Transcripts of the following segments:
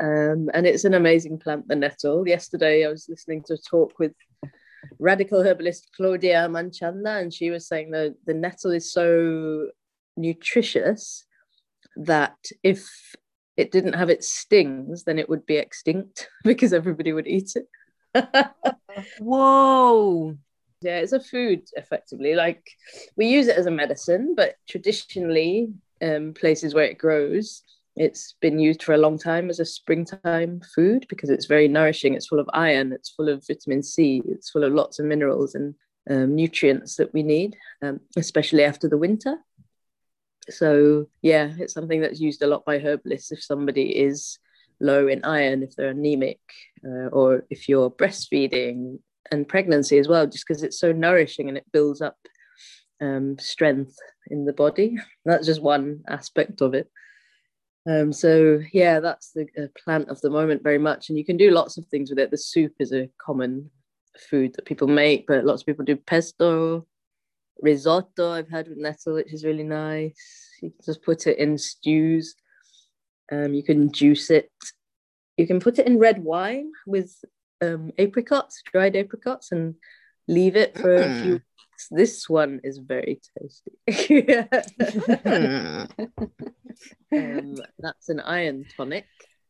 Um, and it's an amazing plant, the nettle. Yesterday, I was listening to a talk with radical herbalist Claudia Manchanda, and she was saying that the nettle is so nutritious that if it didn't have its stings, then it would be extinct because everybody would eat it. Whoa. Yeah, it's a food effectively. Like we use it as a medicine, but traditionally, um, places where it grows, it's been used for a long time as a springtime food because it's very nourishing. It's full of iron, it's full of vitamin C, it's full of lots of minerals and um, nutrients that we need, um, especially after the winter. So, yeah, it's something that's used a lot by herbalists if somebody is low in iron, if they're anemic, uh, or if you're breastfeeding and pregnancy as well, just because it's so nourishing and it builds up um, strength in the body. That's just one aspect of it. Um, so yeah, that's the uh, plant of the moment very much, and you can do lots of things with it. The soup is a common food that people make, but lots of people do pesto, risotto. I've had with nettle, which is really nice. You can just put it in stews. Um, you can juice it. You can put it in red wine with um, apricots, dried apricots, and leave it for mm. a few weeks. This one is very tasty. um, that's an iron tonic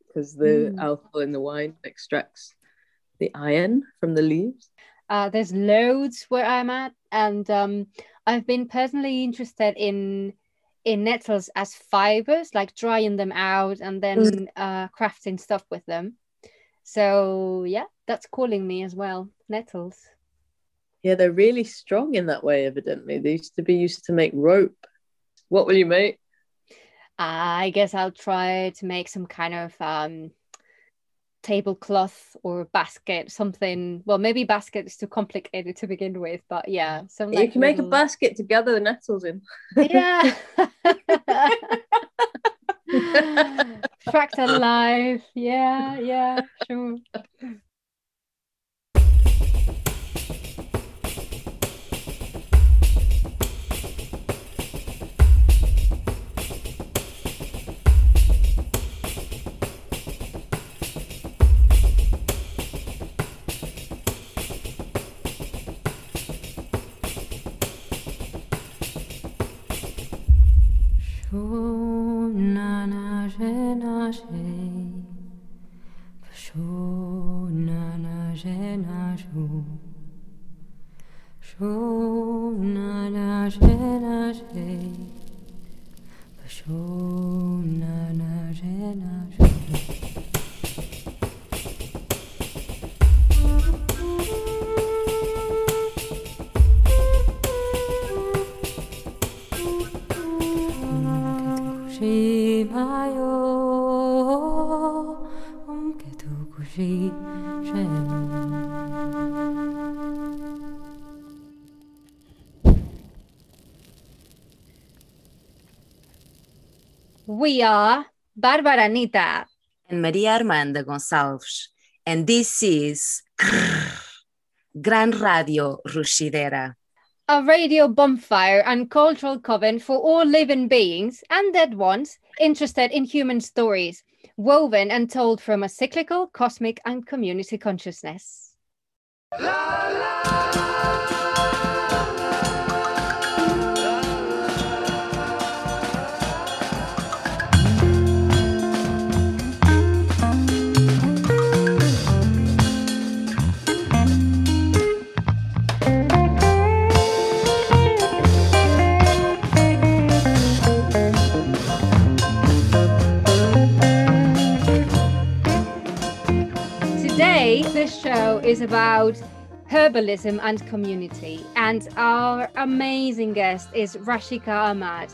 because the mm. alcohol in the wine extracts the iron from the leaves. Uh, there's loads where I'm at, and um, I've been personally interested in in nettles as fibers, like drying them out and then mm. uh, crafting stuff with them. So yeah, that's calling me as well. Nettles. Yeah, they're really strong in that way. Evidently, they used to be used to make rope. What will you make? I guess I'll try to make some kind of um, tablecloth or basket, something. Well, maybe basket is too complicated to begin with, but yeah, some. You can little... make a basket to gather the nettles in. Yeah. Fractal life. Yeah, yeah, sure. Oh. We are Bárbara Anita and Maria Armanda Gonçalves, and this is Gran Radio Rushidera. A radio bonfire and cultural coven for all living beings and dead ones interested in human stories, woven and told from a cyclical, cosmic, and community consciousness. La, la. this show is about herbalism and community. And our amazing guest is Rashika Ahmad.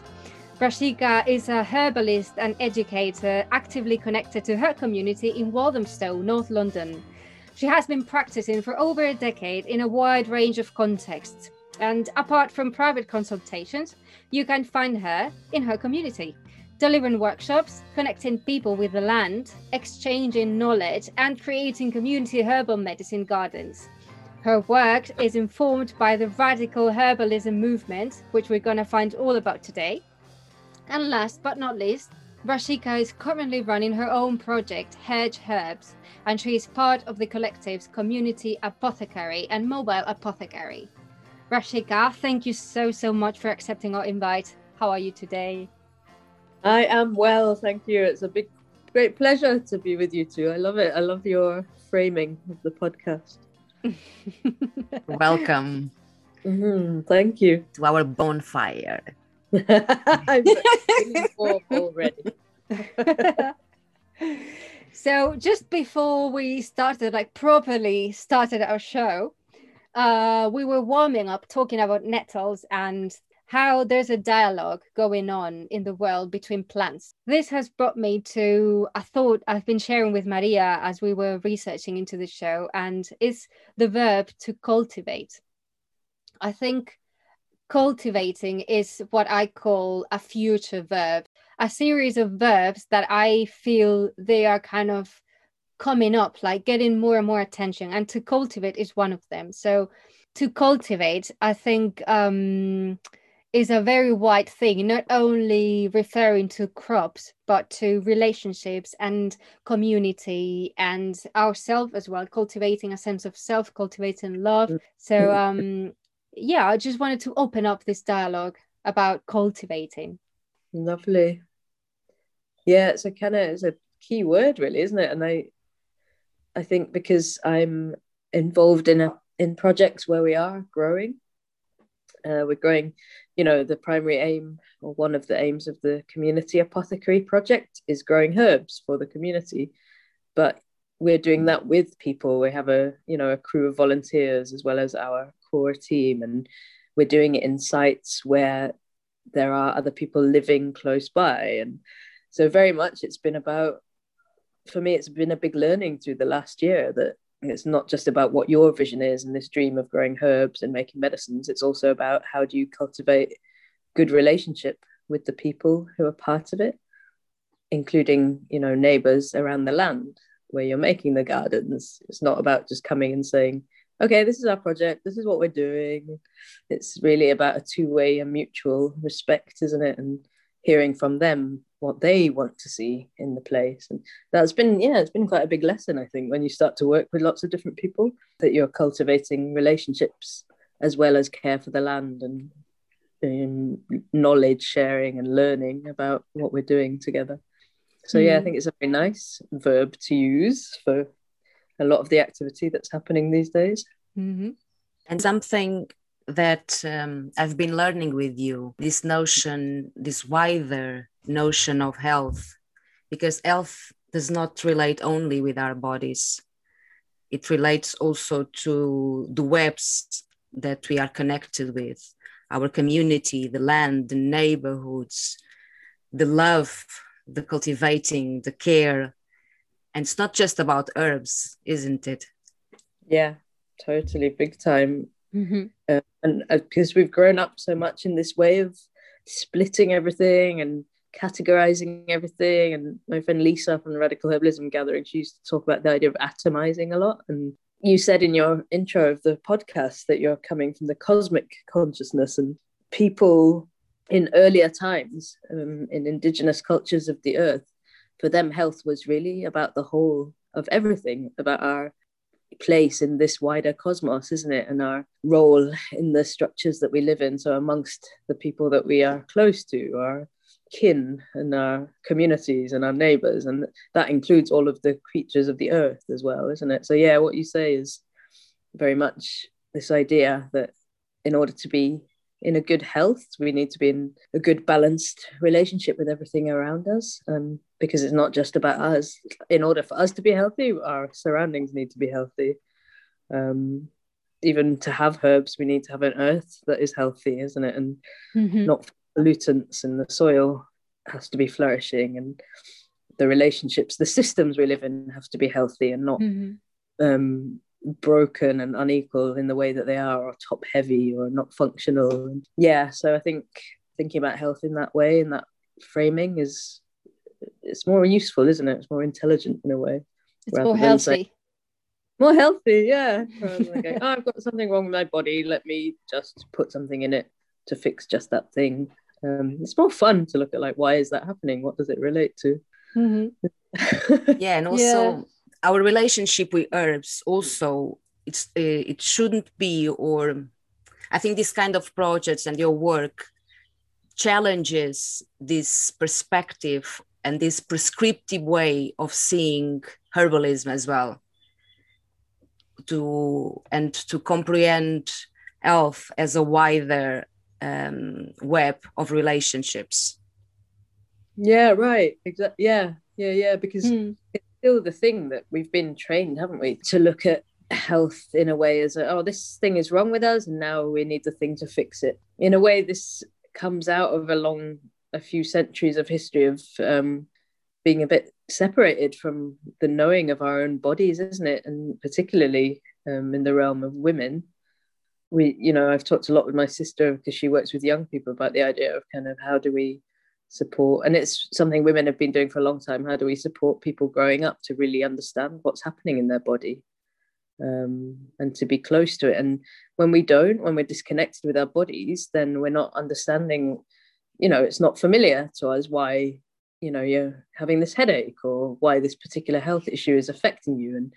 Rashika is a herbalist and educator actively connected to her community in Walthamstow, North London. She has been practicing for over a decade in a wide range of contexts. And apart from private consultations, you can find her in her community delivering workshops, connecting people with the land, exchanging knowledge, and creating community herbal medicine gardens. Her work is informed by the radical herbalism movement, which we're going to find all about today. And last but not least, Rashika is currently running her own project, Hedge Herbs, and she is part of the collective's community apothecary and mobile apothecary. Rashika, thank you so, so much for accepting our invite. How are you today? I am well, thank you. It's a big, great pleasure to be with you too. I love it. I love your framing of the podcast. Welcome. Mm-hmm. Thank you. To our bonfire. I'm already. so just before we started, like properly started our show, uh, we were warming up talking about nettles and how there's a dialogue going on in the world between plants. This has brought me to a thought I've been sharing with Maria as we were researching into the show, and it's the verb to cultivate. I think cultivating is what I call a future verb, a series of verbs that I feel they are kind of coming up, like getting more and more attention. And to cultivate is one of them. So to cultivate, I think um, is a very wide thing, not only referring to crops, but to relationships and community and ourselves as well, cultivating a sense of self, cultivating love. So um, yeah, I just wanted to open up this dialogue about cultivating. Lovely. Yeah, it's a kind of it's a key word, really, isn't it? And I, I think because I'm involved in a in projects where we are growing, uh, we're growing. You know, the primary aim or one of the aims of the community apothecary project is growing herbs for the community, but we're doing that with people. We have a you know a crew of volunteers as well as our core team and we're doing it in sites where there are other people living close by and so very much it's been about for me it's been a big learning through the last year that it's not just about what your vision is and this dream of growing herbs and making medicines it's also about how do you cultivate good relationship with the people who are part of it including you know neighbors around the land where you're making the gardens it's not about just coming and saying okay, this is our project, this is what we're doing. It's really about a two way and mutual respect, isn't it? And hearing from them what they want to see in the place. And that's been, yeah, it's been quite a big lesson, I think, when you start to work with lots of different people, that you're cultivating relationships as well as care for the land and um, knowledge sharing and learning about what we're doing together. So yeah, I mm. think it's a very nice verb to use for a lot of the activity that's happening these days. Mm-hmm. And something that um, I've been learning with you this notion, this wider notion of health, because health does not relate only with our bodies, it relates also to the webs that we are connected with our community, the land, the neighborhoods, the love, the cultivating, the care, and it's not just about herbs isn't it? Yeah totally big time mm-hmm. uh, and because uh, we've grown up so much in this way of splitting everything and categorizing everything and my friend lisa from the radical herbalism gathering she used to talk about the idea of atomizing a lot and you said in your intro of the podcast that you're coming from the cosmic consciousness and people in earlier times um, in indigenous cultures of the earth for them, health was really about the whole of everything, about our place in this wider cosmos, isn't it? And our role in the structures that we live in. So, amongst the people that we are close to, our kin and our communities and our neighbors. And that includes all of the creatures of the earth as well, isn't it? So, yeah, what you say is very much this idea that in order to be in a good health. We need to be in a good balanced relationship with everything around us. Um, because it's not just about us. In order for us to be healthy, our surroundings need to be healthy. Um, even to have herbs, we need to have an earth that is healthy, isn't it? And mm-hmm. not pollutants in the soil has to be flourishing and the relationships, the systems we live in have to be healthy and not mm-hmm. um, broken and unequal in the way that they are, or top heavy or not functional. And yeah, so I think thinking about health in that way, in that framing, is it's more useful, isn't it? It's more intelligent in a way. It's more healthy. Say, more healthy, yeah. Oh, I've got something wrong with my body. Let me just put something in it to fix just that thing. um, it's more fun to look at like why is that happening what does it relate to mm-hmm. yeah and also yeah. Our relationship with herbs also it's uh, it shouldn't be or i think this kind of projects and your work challenges this perspective and this prescriptive way of seeing herbalism as well to and to comprehend health as a wider um, web of relationships. Yeah, right. Exactly. Yeah, yeah, yeah. Because mm. it's still the thing that we've been trained, haven't we, to look at health in a way as a, oh, this thing is wrong with us, and now we need the thing to fix it. In a way, this comes out of a long, a few centuries of history of um, being a bit separated from the knowing of our own bodies, isn't it? And particularly um, in the realm of women we you know i've talked a lot with my sister because she works with young people about the idea of kind of how do we support. And it's something women have been doing for a long time. How do we support people growing up to really understand what's happening in their body um, and to be close to it? And when we don't when we're disconnected with our bodies then we're not understanding you know it's not familiar to us why you know you're having this headache or why this particular health issue is affecting you. And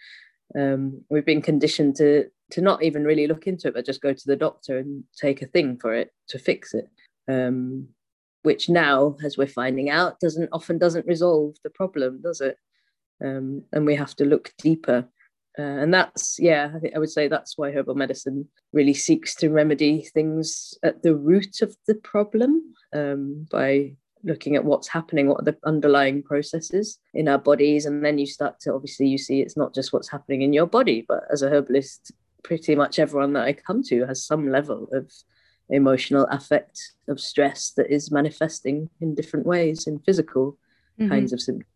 um, we've been conditioned to to not even really look into it, but just go to the doctor and take a thing for it to fix it. Um, which now, as we're finding out, doesn't often doesn't resolve the problem, does it? Um, and we have to look deeper. Uh, and that's yeah, I think I would say that's why herbal medicine really seeks to remedy things at the root of the problem um, by looking at what's happening what are the underlying processes in our bodies and then you start to obviously you see it's not just what's happening in your body but as a herbalist pretty much everyone that i come to has some level of emotional affect of stress that is manifesting in different ways in physical mm-hmm. kinds of symptoms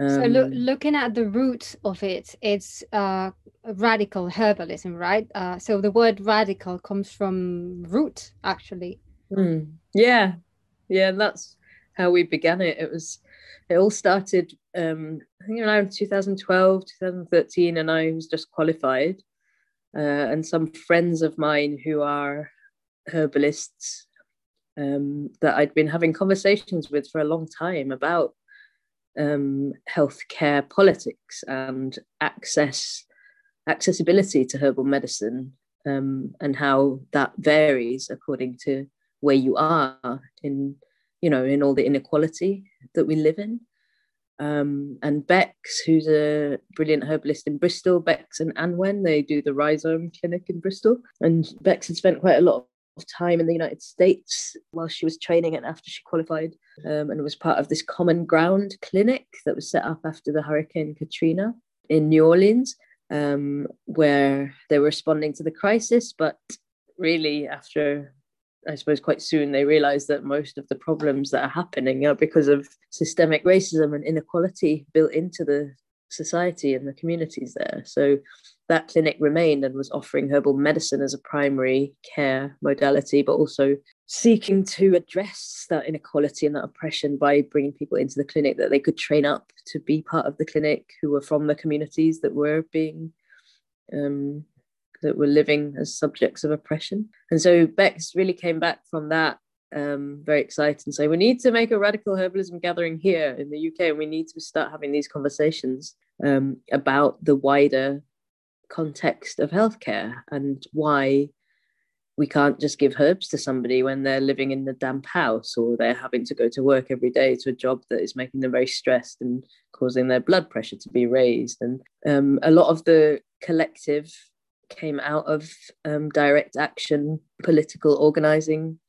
um, so lo- looking at the root of it it's uh, radical herbalism right uh, so the word radical comes from root actually mm. yeah yeah that's how we began it. It was it all started um, I think around 2012, 2013, and I was just qualified. Uh, and some friends of mine who are herbalists um, that I'd been having conversations with for a long time about um, healthcare politics and access accessibility to herbal medicine um, and how that varies according to where you are in you know, in all the inequality that we live in. Um, and Bex, who's a brilliant herbalist in Bristol, Bex and Anwen, they do the Rhizome Clinic in Bristol. And Bex had spent quite a lot of time in the United States while she was training and after she qualified, um, and was part of this Common Ground clinic that was set up after the Hurricane Katrina in New Orleans, um, where they were responding to the crisis. But really, after I suppose quite soon they realized that most of the problems that are happening are because of systemic racism and inequality built into the society and the communities there. So that clinic remained and was offering herbal medicine as a primary care modality, but also seeking to address that inequality and that oppression by bringing people into the clinic that they could train up to be part of the clinic who were from the communities that were being um, that were living as subjects of oppression. And so Bex really came back from that um, very exciting. So we need to make a radical herbalism gathering here in the UK, and we need to start having these conversations um, about the wider context of healthcare and why we can't just give herbs to somebody when they're living in a damp house or they're having to go to work every day to a job that is making them very stressed and causing their blood pressure to be raised. And um, a lot of the collective came out of um, direct action political organizing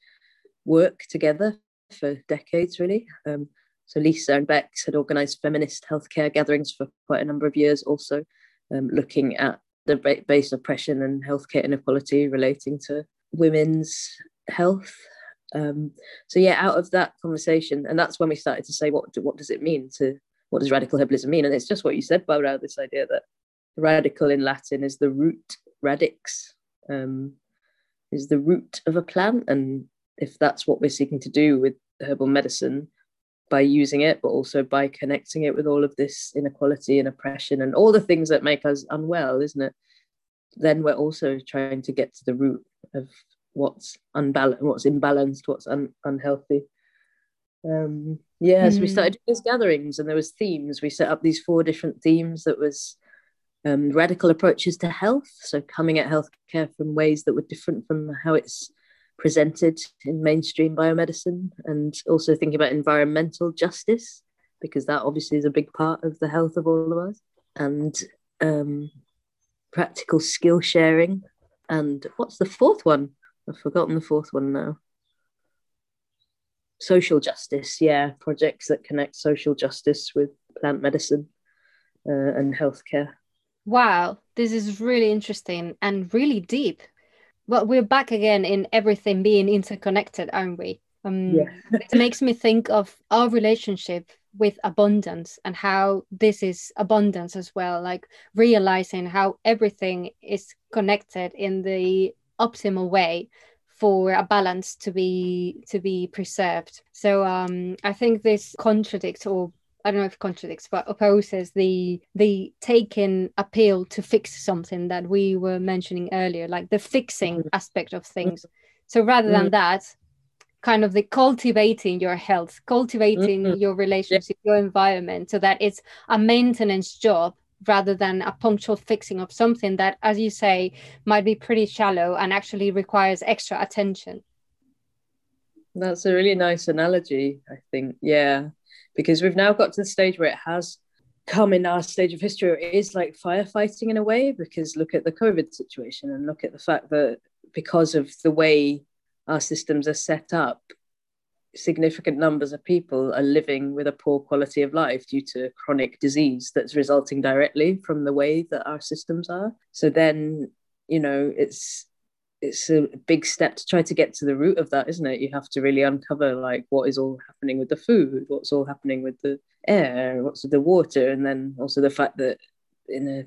work together for decades, really. Um, so Lisa and Bex had organized feminist healthcare gatherings for quite a number of years, also um, looking at the base oppression and healthcare inequality relating to women's health. Um, so yeah, out of that conversation, and that's when we started to say, what what does it mean to what does radical herbalism mean? And it's just what you said, Barbara, this idea that radical in Latin is the root radix um, is the root of a plant. And if that's what we're seeking to do with herbal medicine, by using it, but also by connecting it with all of this inequality and oppression and all the things that make us unwell, isn't it? Then we're also trying to get to the root of what's unbalanced, what's imbalanced, what's un- unhealthy. Um, yeah, so we started doing these gatherings, and there was themes. We set up these four different themes that was um, radical approaches to health, so coming at healthcare from ways that were different from how it's presented in mainstream biomedicine, and also thinking about environmental justice because that obviously is a big part of the health of all of us, and um, practical skill sharing. And what's the fourth one? I've forgotten the fourth one now social justice yeah projects that connect social justice with plant medicine uh, and healthcare Wow, this is really interesting and really deep. Well, we're back again in everything being interconnected, aren't we? Um, Yeah. it makes me think of our relationship with abundance and how this is abundance as well, like realizing how everything is connected in the optimal way for a balance to be to be preserved. So um, I think this contradicts or I don't know if it contradicts, but opposes the the taken appeal to fix something that we were mentioning earlier, like the fixing mm-hmm. aspect of things. Mm-hmm. So rather than mm-hmm. that, kind of the cultivating your health, cultivating Mhm. your relationship, your environment, so that it's a maintenance job rather than a punctual fixing of something that, as you say, might be pretty shallow and actually requires extra attention. that's a really nice analogy i think yeah because we've now got to the stage where it has come in our stage of history it is like firefighting in a way because look at the covid situation and look at the fact that because of the way our systems are set up significant numbers of people are living with a poor quality of life due to chronic disease that's resulting directly from the way that our systems are. So then you know it's it's a big step to try to get to the root of that isn't it? You have to really uncover like what is all happening with the food what's all happening with the air what's with the water and then also the fact that in a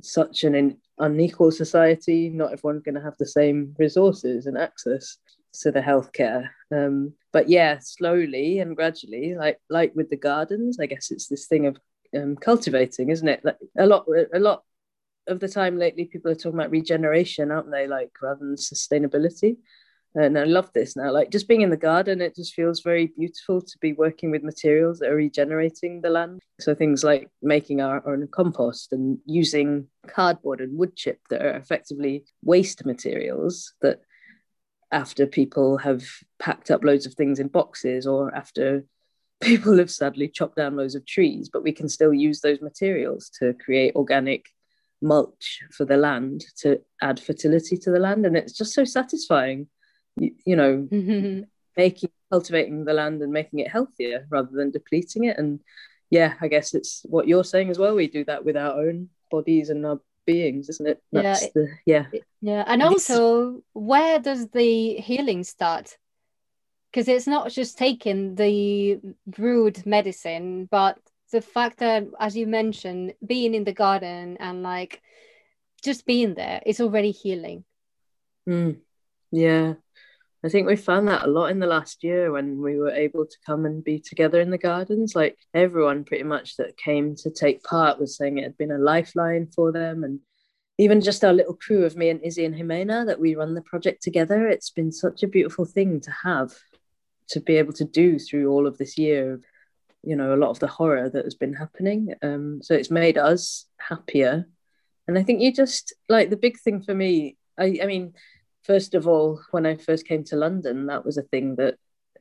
such an unequal society not everyone's going to have the same resources and access to the healthcare. Um, but yeah slowly and gradually like like with the gardens i guess it's this thing of um, cultivating isn't it? Like a lot a lot of the time lately people are talking about regeneration aren't they? Like rather than sustainability. And i love this now. Like just being in the garden it just feels very beautiful to be working with materials that are regenerating the land. So things like making our own compost and using cardboard and wood chip that are effectively waste materials that after people have packed up loads of things in boxes or after people have sadly chopped down loads of trees but we can still use those materials to create organic mulch for the land to add fertility to the land. And it's just so satisfying you, you know making cultivating the land and making it healthier rather than depleting it. And yeah i guess it's what you're saying as well. We do that with our own bodies and our beings isn't it? Yeah, that's it- the yeah. Yeah, and also where does the healing start? Because it's not just taking the brewed medicine, but the fact that, as you mentioned, being in the garden and like just being there is already healing. Mm, yeah, I think we found that a lot in the last year when we were able to come and be together in the gardens. Like everyone pretty much that came to take part was saying it had been a lifeline for them. And even just our little crew of me and Izzy and Jimena that we run the project together, it's been such a beautiful thing to have to be able to do through all of this year you know, a lot of the horror that has been happening. Um, so it's made us happier. And I think you just like the big thing for me, I, I mean, first of all, when I first came to London, that was a thing that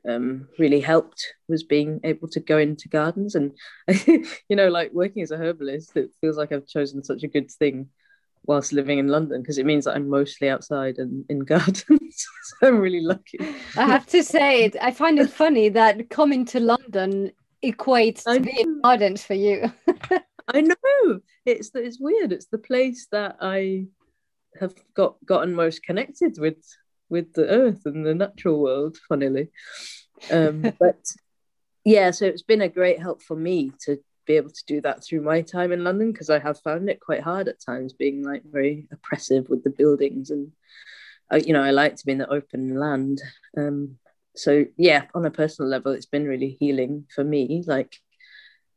um, really helped was being able to go into gardens and you know like working as a herbalist it feels like I've chosen such a good thing whilst living in London because it means that I'm mostly outside and in gardens so I'm really lucky I have to say, I find it funny that coming to London equates I to being ardent for you. I know. It's it's weird. It's the place that I have got gotten most connected with with the earth and the natural world funnily. Um but yeah so it's been a great help for me to be able to do that through my time in london because i have found it quite hard at times being like very oppressive with the buildings and uh, you know i like to be in the open land. Um so yeah on a personal level it's been really healing for me like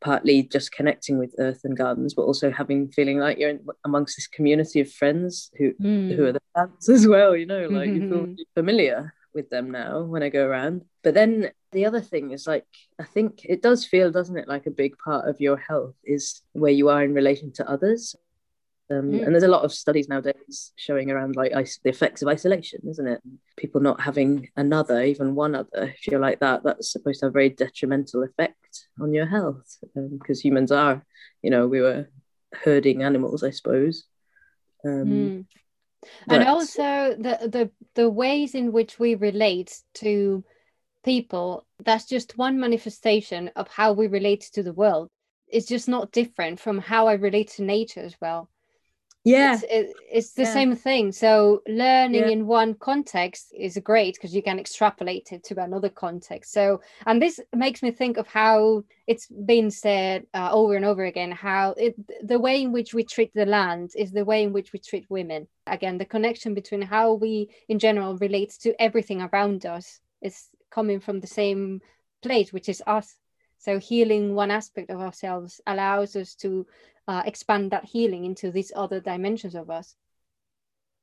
partly just connecting with earth and gardens but also having feeling like you're in, amongst this community of friends who Mm. who are the plants as well you know like you feel really familiar with them now when I go around. But then the other thing is like, I think it does feel, doesn't it, like a big part of your health is where you are in relation to others. Um, mm. And there's a lot of studies nowadays showing around like is- the effects of isolation, isn't it? People not having another, even one other, if you're like that, that's supposed to have a very detrimental effect on your health because um, humans are, you know, we were herding animals, I suppose. Um, mm. And also the, the the ways in which we relate to people, that's just one manifestation of how we relate to the world. It's just not different from how I relate to nature as well yeah. It's, it, it's the yeah. same thing. So learning yeah. in one context is great because you can extrapolate it to another context. So and this makes me think of how it's been said uh, over and over again how it, the way in which we treat the land is the way in which we treat women. Again the connection between how we in general relate to everything around us is coming from the same place which is us. So healing one aspect of ourselves allows us to uh, expand that healing into these other dimensions of us.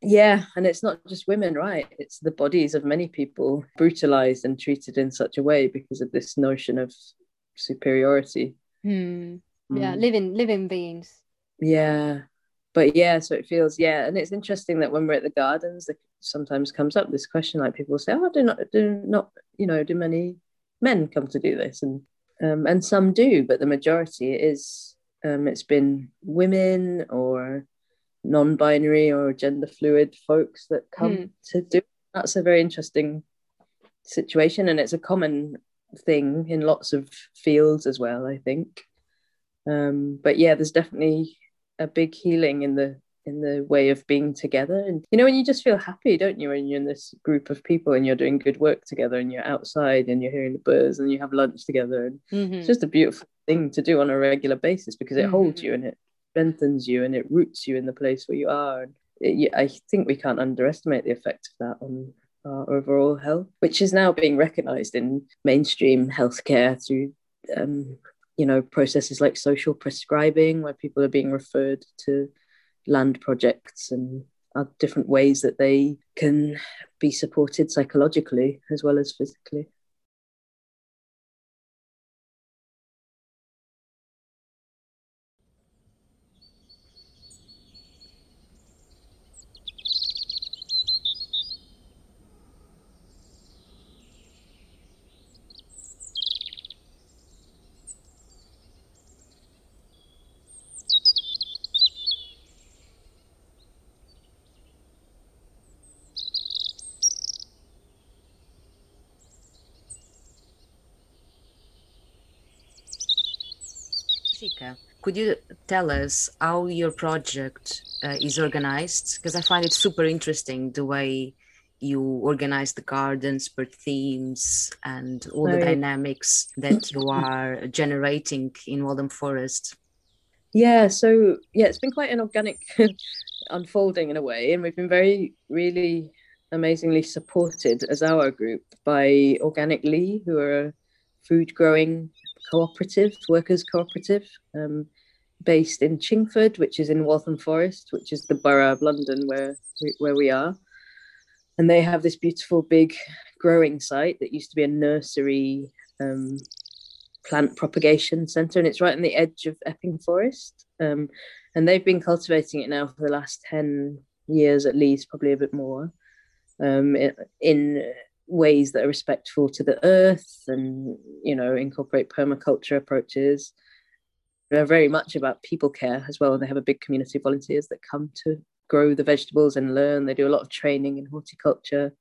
Yeah and it's not just women right? It's the bodies of many people brutalized and treated in such a way because of this notion of superiority. Hmm. yeah mm. living living beings. Yeah. But yeah so it feels yeah and it's interesting that when we're at the gardens it sometimes comes up this question like people say oh do not do not you know do many men come to do this? And um, and some do but the majority is um, it's been women or non-binary or gender fluid folks that come mm. to do. That's a very interesting situation, and it's a common thing in lots of fields as well. I think, um, but yeah, there's definitely a big healing in the in the way of being together and you know when you just feel happy don't you when you're in this group of people and you're doing good work together and you're outside and you're hearing the birds and you have lunch together and mm-hmm. it's just a beautiful thing to do on a regular basis because it mm-hmm. holds you and it strengthens you and it roots you in the place where you are and it, I think we can't underestimate the effect of that on our overall health which is now being recognized in mainstream healthcare through um, you know processes like social prescribing where people are being referred to land projects and different ways that they can be supported psychologically as well as physically. Could you tell us how your project uh, is organized? Because I find it super interesting the way you organize the gardens per themes and all the dynamics that you are generating in Waltham Forest. Yeah, so yeah, it's been quite an organic unfolding in a way, and we've been very, really amazingly supported as our group by OrganicLea, who are a food growing cooperative, workers' cooperative, um, based in Chingford, which is in Waltham Forest, which is the borough of London where we, where we are. And they have this beautiful big growing site that used to be a nursery um, plant propagation centre, and it's right on the edge of Epping Forest. Um, and they've been cultivating it now for the last 10 years at least, probably a bit more, um, in ways that are respectful to the earth and you know incorporate permaculture approaches. They're very much about people care as well they have a big community of volunteers that come to grow the vegetables and learn. They do a lot of training in horticulture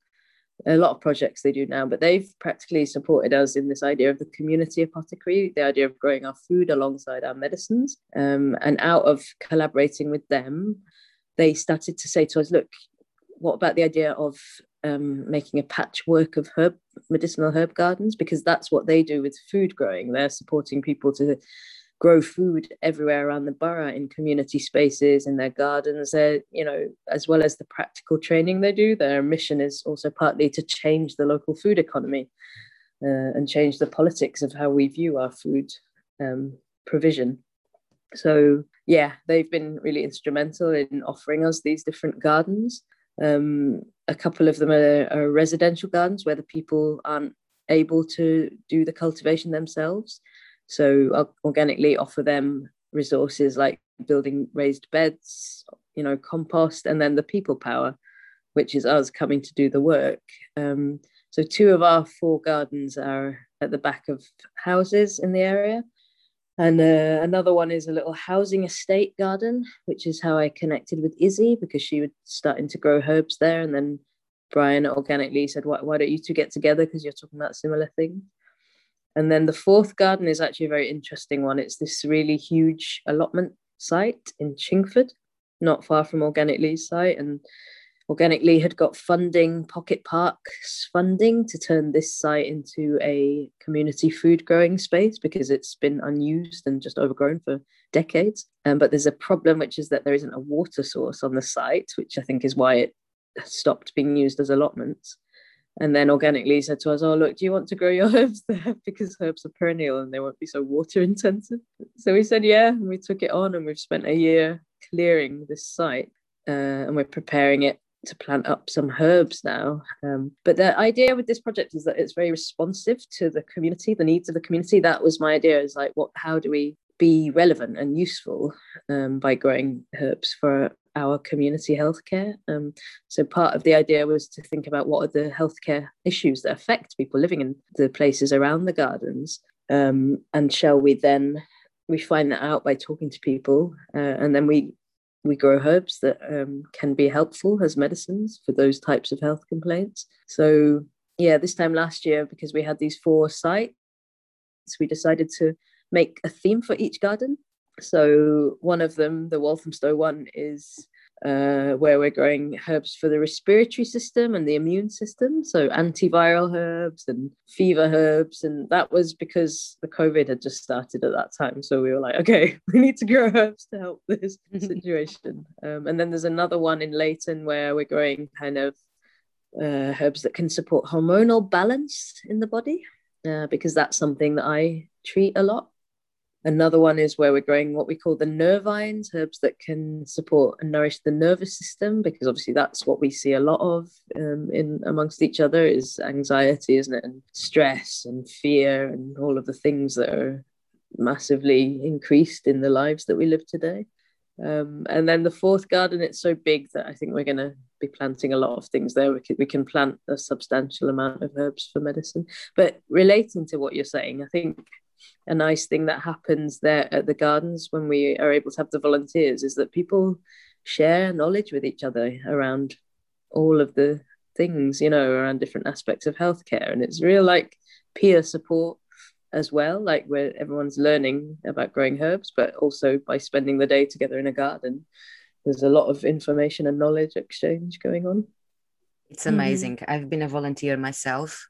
a lot of projects they do now but they've practically supported us in this idea of the community apothecary the idea of growing our food alongside our medicines. Um, and out of collaborating with them they started to say to us look what about the idea of um, making a patchwork of herb medicinal herb gardens because that's what they do with food growing. They're supporting people to grow food everywhere around the borough in community spaces in their gardens. They're, you know, as well as the practical training they do, their mission is also partly to change the local food economy uh, and change the politics of how we view our food um, provision. So yeah, they've been really instrumental in offering us these different gardens Um, a couple of them are, are residential gardens where the people aren't able to do the cultivation themselves. So I'll organically offer them resources like building raised beds, you know, compost, and then the people power, which is us coming to do the work. Um, so two of our four gardens are at the back of houses in the area. And uh, another one is a little housing estate garden, which is how I connected with Izzy because she was starting to grow herbs there. And then Brian organically said, why, why don't you two get together? Because you're talking about similar things. And then the fourth garden is actually a very interesting one. It's this really huge allotment site in Chingford, not far from OrganicLea's site. And OrganicLea had got funding, Pocket Parks funding, to turn this site into a community food growing space because it's been unused and just overgrown for decades. Um, but there's a problem, which is that there isn't a water source on the site, which I think is why it stopped being used as allotments. And then OrganicLea said to us, Oh, look, do you want to grow your herbs there? because herbs are perennial and they won't be so water intensive. So we said, Yeah. And we took it on and we've spent a year clearing this site uh, and we're preparing it to plant up some herbs now. Um, but the idea with this project is that it's very responsive to the community, the needs of the community. That was my idea is like, what, how do we be relevant and useful um, by growing herbs for our community healthcare? Um, so part of the idea was to think about what are the healthcare issues that affect people living in the places around the gardens. Um, and shall we then we find that out by talking to people uh, and then we we grow herbs that um, can be helpful as medicines for those types of health complaints. So, yeah, this time last year, because we had these four sites, we decided to make a theme for each garden. So, one of them, the Walthamstow one, is uh, where we're growing herbs for the respiratory system and the immune system. So antiviral herbs and fever herbs. And that was because the COVID had just started at that time. So we were like, okay, we need to grow herbs to help this situation. Um, and then there's another one in Leyton where we're growing kind of uh, herbs that can support hormonal balance in the body. Uh, because that's something that I treat a lot. Another one is where we're growing what we call the nervines, herbs that can support and nourish the nervous system, because obviously that's what we see a lot of um, in amongst each other is anxiety, isn't it? And stress and fear and all of the things that are massively increased in the lives that we live today. Um, and then the fourth garden, it's so big that I think we're going to be planting a lot of things there. We can, we can plant a substantial amount of herbs for medicine. But relating to what you're saying, I think a nice thing that happens there at the gardens when we are able to have the volunteers is that people share knowledge with each other around all of the things, you know, around different aspects of healthcare. And it's real like peer support as well, like where everyone's learning about growing herbs, but also by spending the day together in a garden, there's a lot of information and knowledge exchange going on. It's amazing. Mm-hmm. I've been a volunteer myself,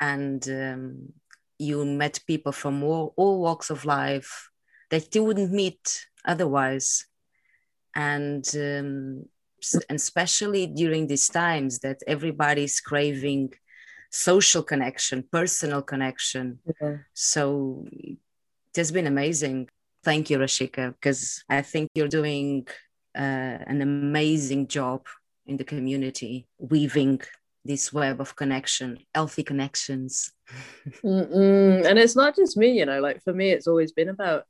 and um, you met people from all, all walks of life that you wouldn't meet otherwise. And um, and especially during these times that everybody's craving social connection personal connection. So it has been amazing. Thank you rashika because i think you're doing uh, an amazing job in the community weaving this web of connection, healthy connections. And it's not just me, you know, like for me, it's always been about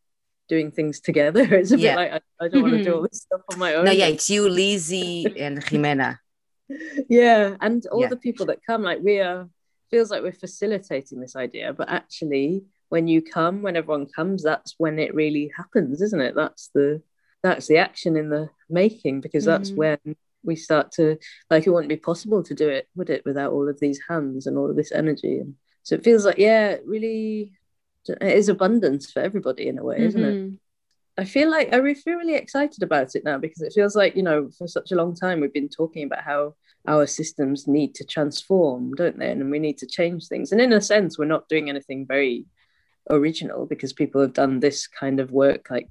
doing things together. It's a yeah. bit like I, I don't want to do all this stuff on my own. No, yeah, it's you, Lizzie, and Jimena. yeah, and all yeah. the people that come, like we are, feels like we're facilitating this idea, but actually, when you come, when everyone comes, that's when it really happens, isn't it? That's the that's the action in the making because that's mm. when we start to like it wouldn't be possible to do it would it without all of these hands and all of this energy and so it feels like yeah really it is abundance for everybody in a way isn't mm-hmm. it I feel like I feel really excited about it now because it feels like you know for such a long time we've been talking about how our systems need to transform, don't they? And we need to change things. And in a sense, we're not doing anything very original because people have done this kind of work like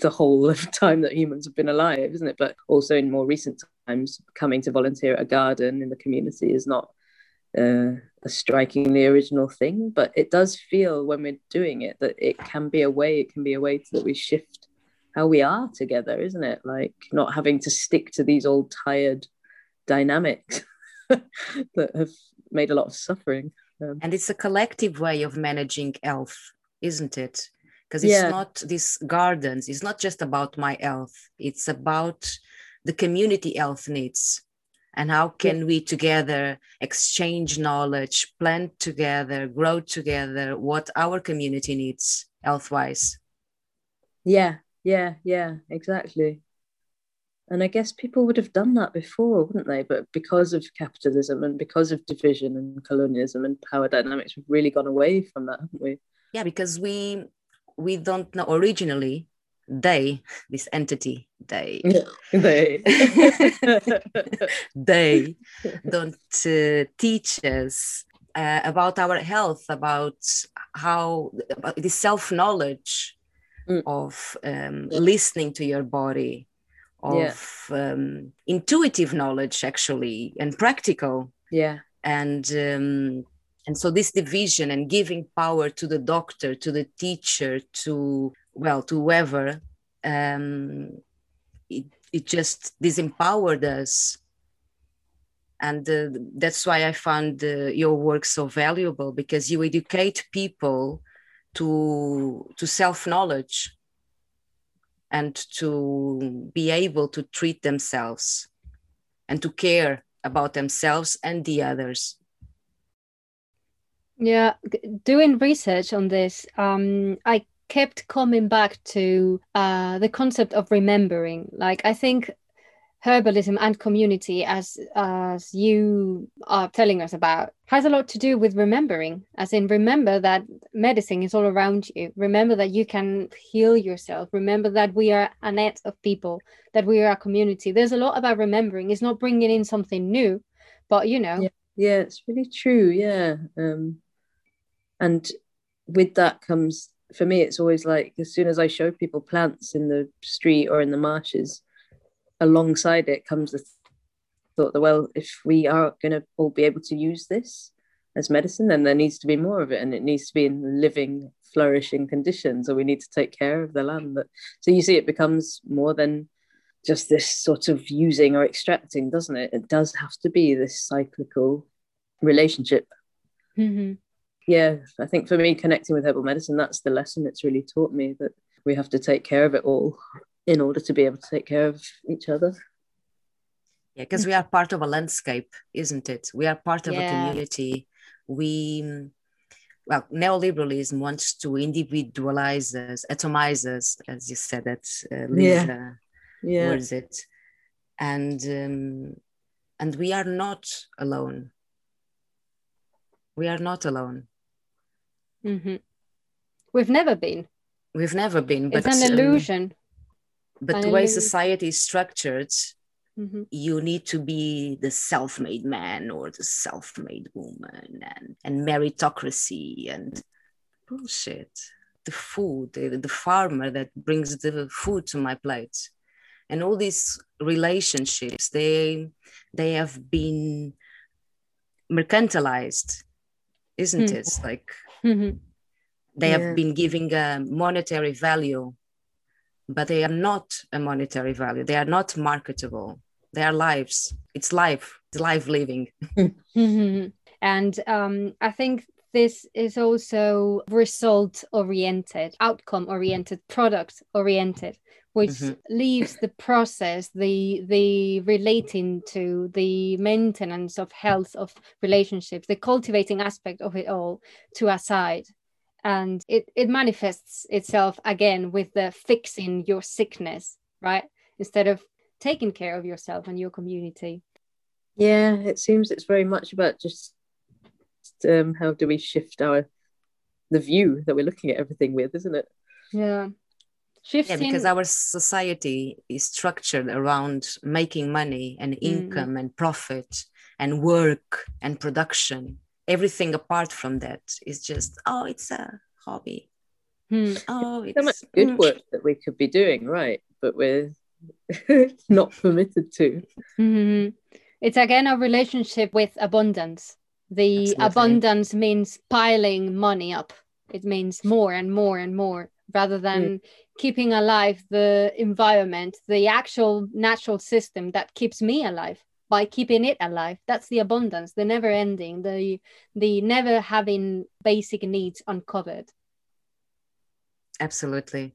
the whole of time that humans have been alive, isn't it? But also in more recent times, coming to volunteer at a garden in the community is not uh, a strikingly original thing, but it does feel when we're doing it that it can be a way, it can be a way to, that we shift how we are together, isn't it? Like not having to stick to these old tired dynamics that have made a lot of suffering. Um, and it's a collective way of managing health, isn't it? Because it's Yeah. not these gardens, it's not just about my health, it's about the community health needs. And how can we together exchange knowledge, plant together, grow together what our community needs health wise? yeah, yeah, yeah, exactly. And I guess people would have done that before, wouldn't they? But because of capitalism and because of division and colonialism and power dynamics, we've really gone away from that, haven't we? Yeah, because we we don't know originally they, this entity, they they. they don't uh, teach us uh, about our health, about how about the self knowledge Mm. of um, listening to your body, Yeah. of um, intuitive knowledge, actually, and practical. yeah, And um, and so this division and giving power to the doctor, to the teacher, to well, to whoever, um, it, it just disempowered us. And uh, that's why i found uh, your work so valuable because you educate people to to self knowledge and to be able to treat themselves and to care about themselves and the others. Yeah, doing research on this, um, I kept coming back to uh, the concept of remembering. Like, I think herbalism and community, as as you are telling us about, has a lot to do with remembering. As in, remember that medicine is all around you. Remember that you can heal yourself. Remember that we are a net of people. That we are a community. There's a lot about remembering. It's not bringing in something new, but you know. Yeah. yeah, it's really true. Yeah. Um, and with that comes, for me, it's always like as soon as I show people plants in the street or in the marshes, alongside it comes the thought that, well, if we are going to all be able to use this as medicine, then there needs to be more of it and it needs to be in living, flourishing conditions, or we need to take care of the land. But so you see, it becomes more than just this sort of using or extracting, doesn't it? It does have to be this cyclical relationship. Mhm. Yeah, I think for me, connecting with herbal medicine, that's the lesson it's really taught me that we have to take care of it all in order to be able to take care of each other. Yeah, because we are part of a landscape, isn't it? We are part of a community. We, well, neoliberalism wants to individualize us, atomize us, as you said, that uh, Lisa Yeah, words it, and um, and we are not alone. We are not alone. Mhm. We've never been. We've never been, but it's an um, illusion. but an the way illusion. society is structured, Mhm. you need to be the self-made man or the self-made woman and, and meritocracy and bullshit the food the, the farmer that brings the food to my plate and all these relationships they they have been mercantilized isn't Hmm. it like Mhm. they Yeah. have been giving a monetary value but they are not a monetary value they are not marketable they are lives it's life it's life living Mhm. And um, I think this is also result oriented, outcome oriented, product oriented, which Mhm. leaves the process, the the relating to the maintenance of health of relationships, the cultivating aspect of it all to aside. And it, it manifests itself again with the fixing your sickness, right? Instead of taking care of yourself and your community. yeah. It seems it's very much about just um, how do we shift our the view that we're looking at everything with, isn't it? Yeah. Shifting. yeah because our society is structured around making money and income and profit and work and production everything apart from that is just oh it's a hobby Hmm. oh it's So much good mm, work that we could be doing, right? But we're not permitted to. Mhm. It's again a relationship with abundance. The Absolutely. abundance means piling money up. It means more and more and more rather than keeping alive the environment, the actual natural system that keeps me alive by keeping it alive. That's the abundance, the never ending, the the never having basic needs uncovered. Absolutely.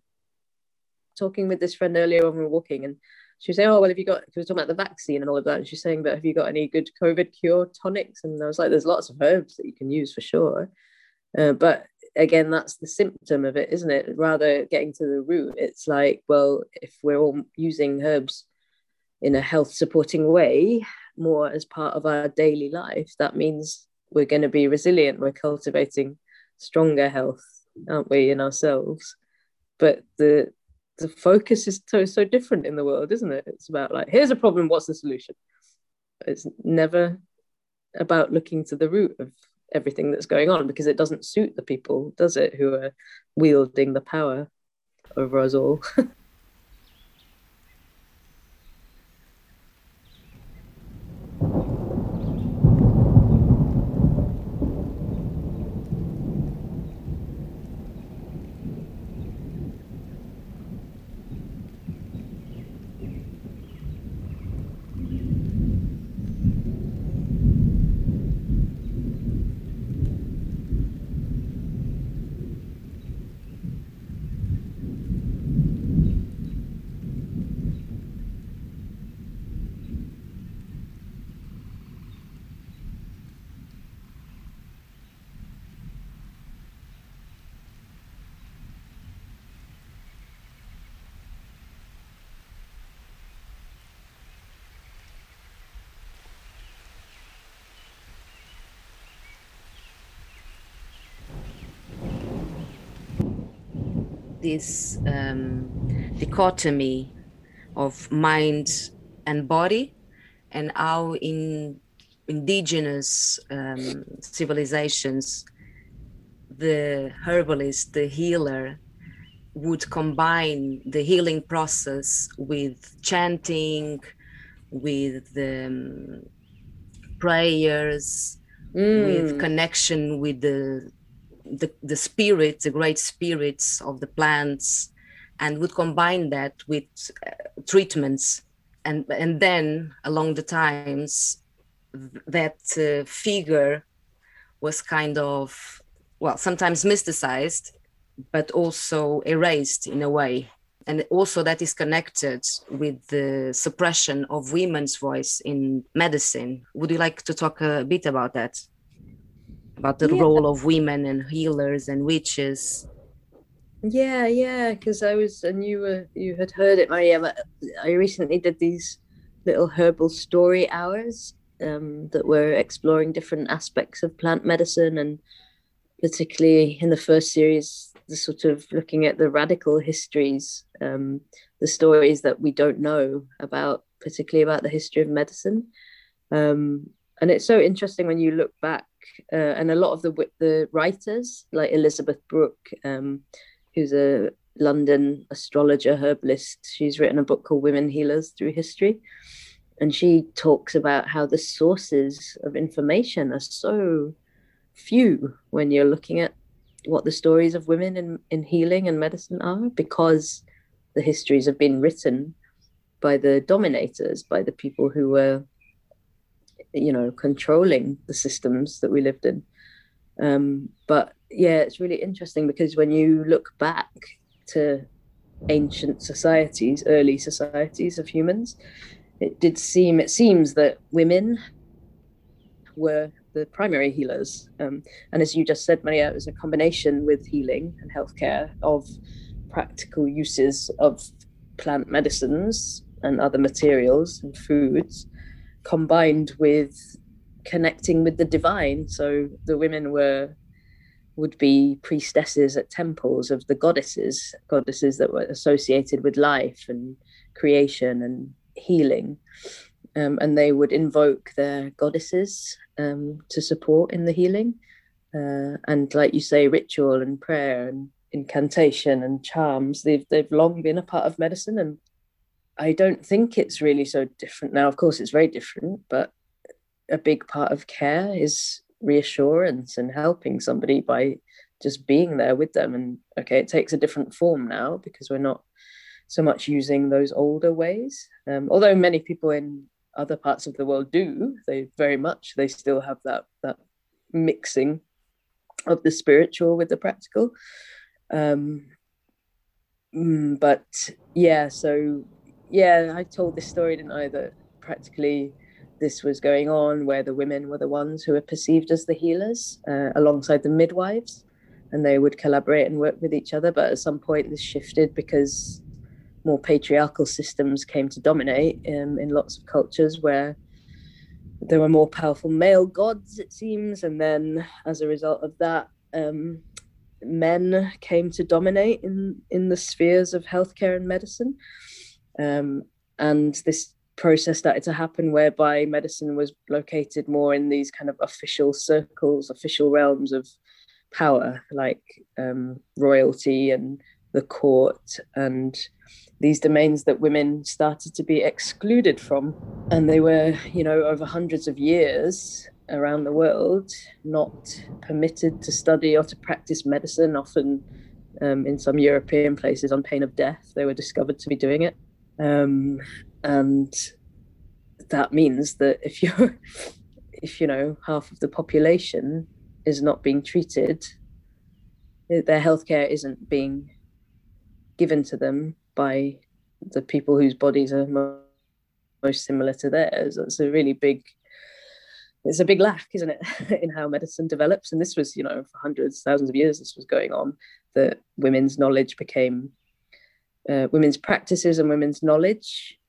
Talking with this friend earlier when we were walking, and she was saying, "Oh well, have you got?" She was talking about the vaccine and all of that. And she's saying, "But have you got any good COVID cure tonics?" And I was like, "There's lots of herbs that you can use for sure." Uh, but again, that's the symptom of it, isn't it? Rather getting to the root, it's like, well, if we're all using herbs in a health supporting way, more as part of our daily life, that means we're going to be resilient. We're cultivating stronger health, aren't we, in ourselves? But the the focus is so so different in the world, isn't it? It's about like, here's a problem, what's the solution? It's never about looking to the root of everything that's going on because it doesn't suit the people, does it, who are wielding the power over us all? this um, dichotomy of mind and body and how in indigenous um, civilizations the herbalist the healer would combine the healing process with chanting with um, prayers mm. with connection with the the, the spirits, the great spirits of the plants, and would combine that with uh, treatments. And, and then along the times, that uh, figure was kind of, well, sometimes mysticized, but also erased in a way. And also that is connected with the suppression of women's voice in medicine. Would you like to talk a bit about that? About the yeah. role of women and healers and witches yeah yeah because i was and you were you had heard it maria but i recently did these little herbal story hours um, that were exploring different aspects of plant medicine and particularly in the first series the sort of looking at the radical histories um, the stories that we don't know about particularly about the history of medicine um, and it's so interesting when you look back uh, and a lot of the the writers like Elizabeth Brooke, um, who's a London astrologer herbalist. She's written a book called Women Healers Through History, and she talks about how the sources of information are so few when you're looking at what the stories of women in, in healing and medicine are because the histories have been written by the dominators by the people who were you know controlling the systems that we lived in. Um, but yeah it's really interesting because when you look back to ancient societies early societies of humans it did seem it seems that women were the primary healers. Um, and as you just said maria it was a combination with healing and healthcare of practical uses of plant medicines and other materials and foods combined with connecting with the divine. So the women were would be priestesses at temples of the goddesses, goddesses that were associated with life and creation and healing. Um, and they would invoke their goddesses um, to support in the healing. Uh, and like you say, ritual and prayer and incantation and charms, they've, they've long been a part of medicine and I don't think it's really so different now. Of course, it's very different, but a big part of care is reassurance and helping somebody by just being there with them. And okay, it takes a different form now because we're not so much using those older ways. Um, although many people in other parts of the world do. They very much they still have that that mixing of the spiritual with the practical. Um, mm, but yeah, so yeah, I told this story, didn't I? That practically this was going on, where the women were the ones who were perceived as the healers uh, alongside the midwives, and they would collaborate and work with each other. But at some point, this shifted because more patriarchal systems came to dominate um, in lots of cultures where there were more powerful male gods, it seems, and then as a result of that, um, men came to dominate in in the spheres of healthcare and medicine, um, and this process started to happen whereby medicine was located more in these kind of official circles, official realms of power, like um, royalty and the court and these domains that women started to be excluded from. And they were, you know, over hundreds of years around the world, not permitted to study or to practice medicine, often um, in some European places on pain of death. They were discovered to be doing it. Um, and that means that if you're, if you know, half of the population is not being treated, their healthcare isn't being given to them by the people whose bodies are most similar to theirs. That's a really big it's a big lack, isn't it, in how medicine develops? And this was, you know, for hundreds, thousands of years, this was going on. That women's knowledge became, uh, women's practices and women's knowledge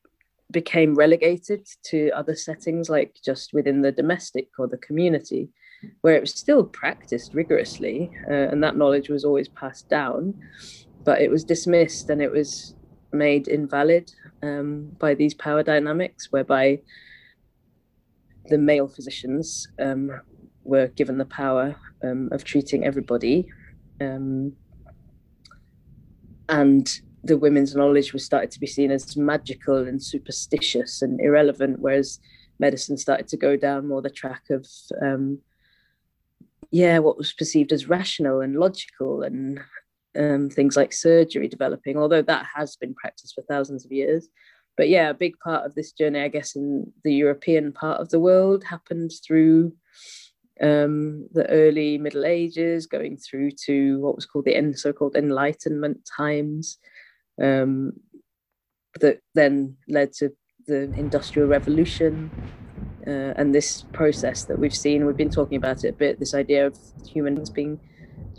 became relegated to other settings, like just within the domestic or the community, where it was still practiced rigorously, uh, and that knowledge was always passed down, but it was dismissed and it was made invalid um, by these power dynamics, whereby the male physicians um, were given the power um, of treating everybody. Um, and the women's knowledge was started to be seen as magical and superstitious and irrelevant, whereas medicine started to go down more the track of, um, yeah, what was perceived as rational and logical and um, things like surgery developing, although that has been practiced for thousands of years. But yeah, a big part of this journey, I guess, in the European part of the world happened through um, the early Middle Ages, going through to what was called the so-called Enlightenment times, um, that then led to the Industrial Revolution. Uh, and this process that we've seen, we've been talking about it a bit. This idea of humans being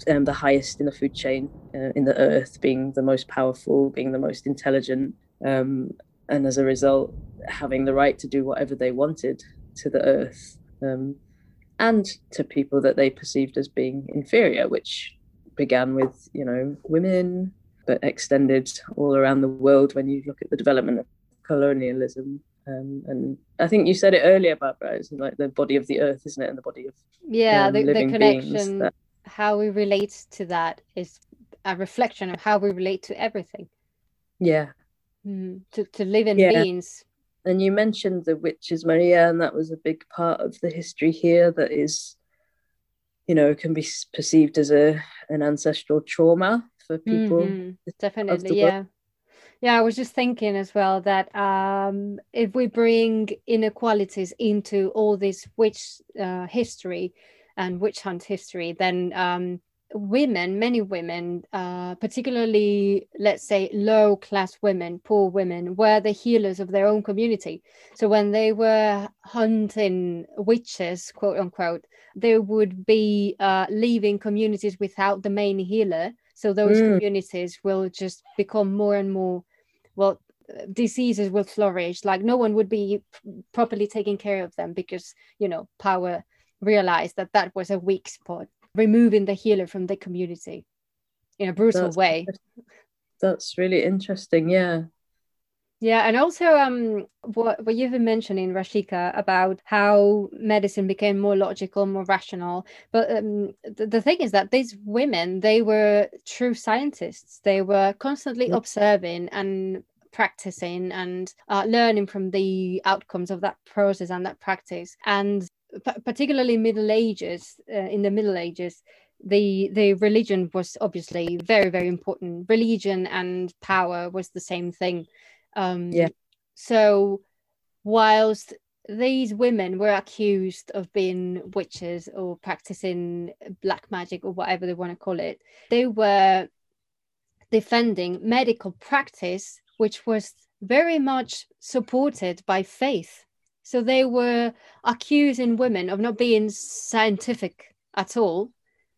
um, the highest in the food chain, uh, in the earth, being the most powerful, being the most intelligent, um, and as a result, having the right to do whatever they wanted to the earth um, and to people that they perceived as being inferior, which began with, you know, women, but extended all around the world when you look at the development of colonialism. Um, and I think you said it earlier, Barbara, it's like the body of the earth, isn't it? And the body of yeah, um, the, the connection, that... how we relate to that is a reflection of how we relate to everything. Yeah, mm, to, to live in yeah. beings and you mentioned the witches maria and that was a big part of the history here that is you know can be perceived as a an ancestral trauma for people mm-hmm. definitely yeah world. yeah i was just thinking as well that um if we bring inequalities into all this witch uh, history and witch hunt history then um women, many women, uh, particularly, let's say, low class women, poor women, were the healers of their own community. So when they were hunting witches, quote unquote, they would be uh, leaving communities without the main healer. So those mm. communities will just become more and more, well, diseases will flourish. Like no one would be properly taking care of them because, you know, power realized that that was a weak spot removing the healer from the community in a brutal that's, way. That's really interesting. Yeah. Yeah, and also um, what what you've been mentioning, Rashika, about how medicine became more logical, more rational. But um, the, the thing is that these women, they were true scientists. They were constantly yeah. observing and practicing and uh, learning from the outcomes of that process and that practice. And particularly Middle Ages, uh, in the Middle Ages, the the religion was obviously very very important. Religion and power was the same thing. Um, yeah. So whilst these women were accused of being witches or practicing black magic or whatever they want to call it, they were defending medical practice, which was very much supported by faith. So they were accusing women of not being scientific at all.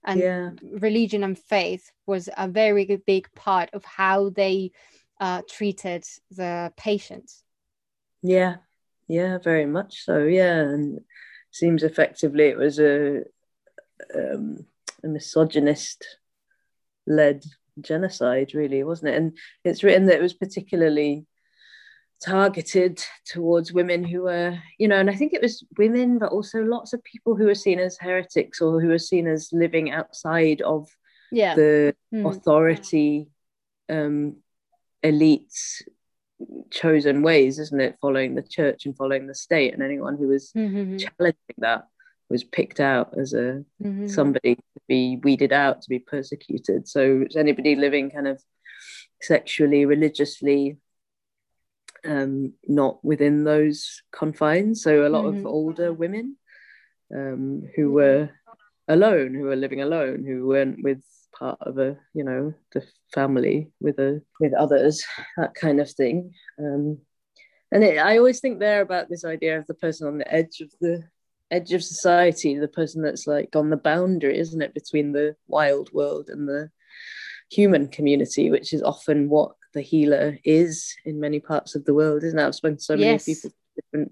And Yeah. religion and faith was a very big part of how they uh, treated the patient. Yeah, yeah, very much so. Yeah, and seems effectively it was a um, a misogynist led genocide, really, wasn't it? And it's written that it was particularly targeted towards women who were, you know, and I think it was women, but also lots of people who were seen as heretics or who were seen as living outside of Yeah. the Mm. authority um, elites chosen ways, isn't it? Following the church and following the state, and anyone who was Mhm, challenging that was picked out as a mhm. somebody to be weeded out, to be persecuted. So is anybody living kind of sexually, religiously, um, not within those confines. So a lot Mhm. of older women um, who were alone, who were living alone, who weren't with part of a, you know, the family with a with others, that kind of thing. Um, and it, I always think there about this idea of the person on the edge of the edge of society, the person that's like on the boundary, isn't it, between the wild world and the human community, which is often what the healer is in many parts of the world, isn't it? I've spoken to so many people different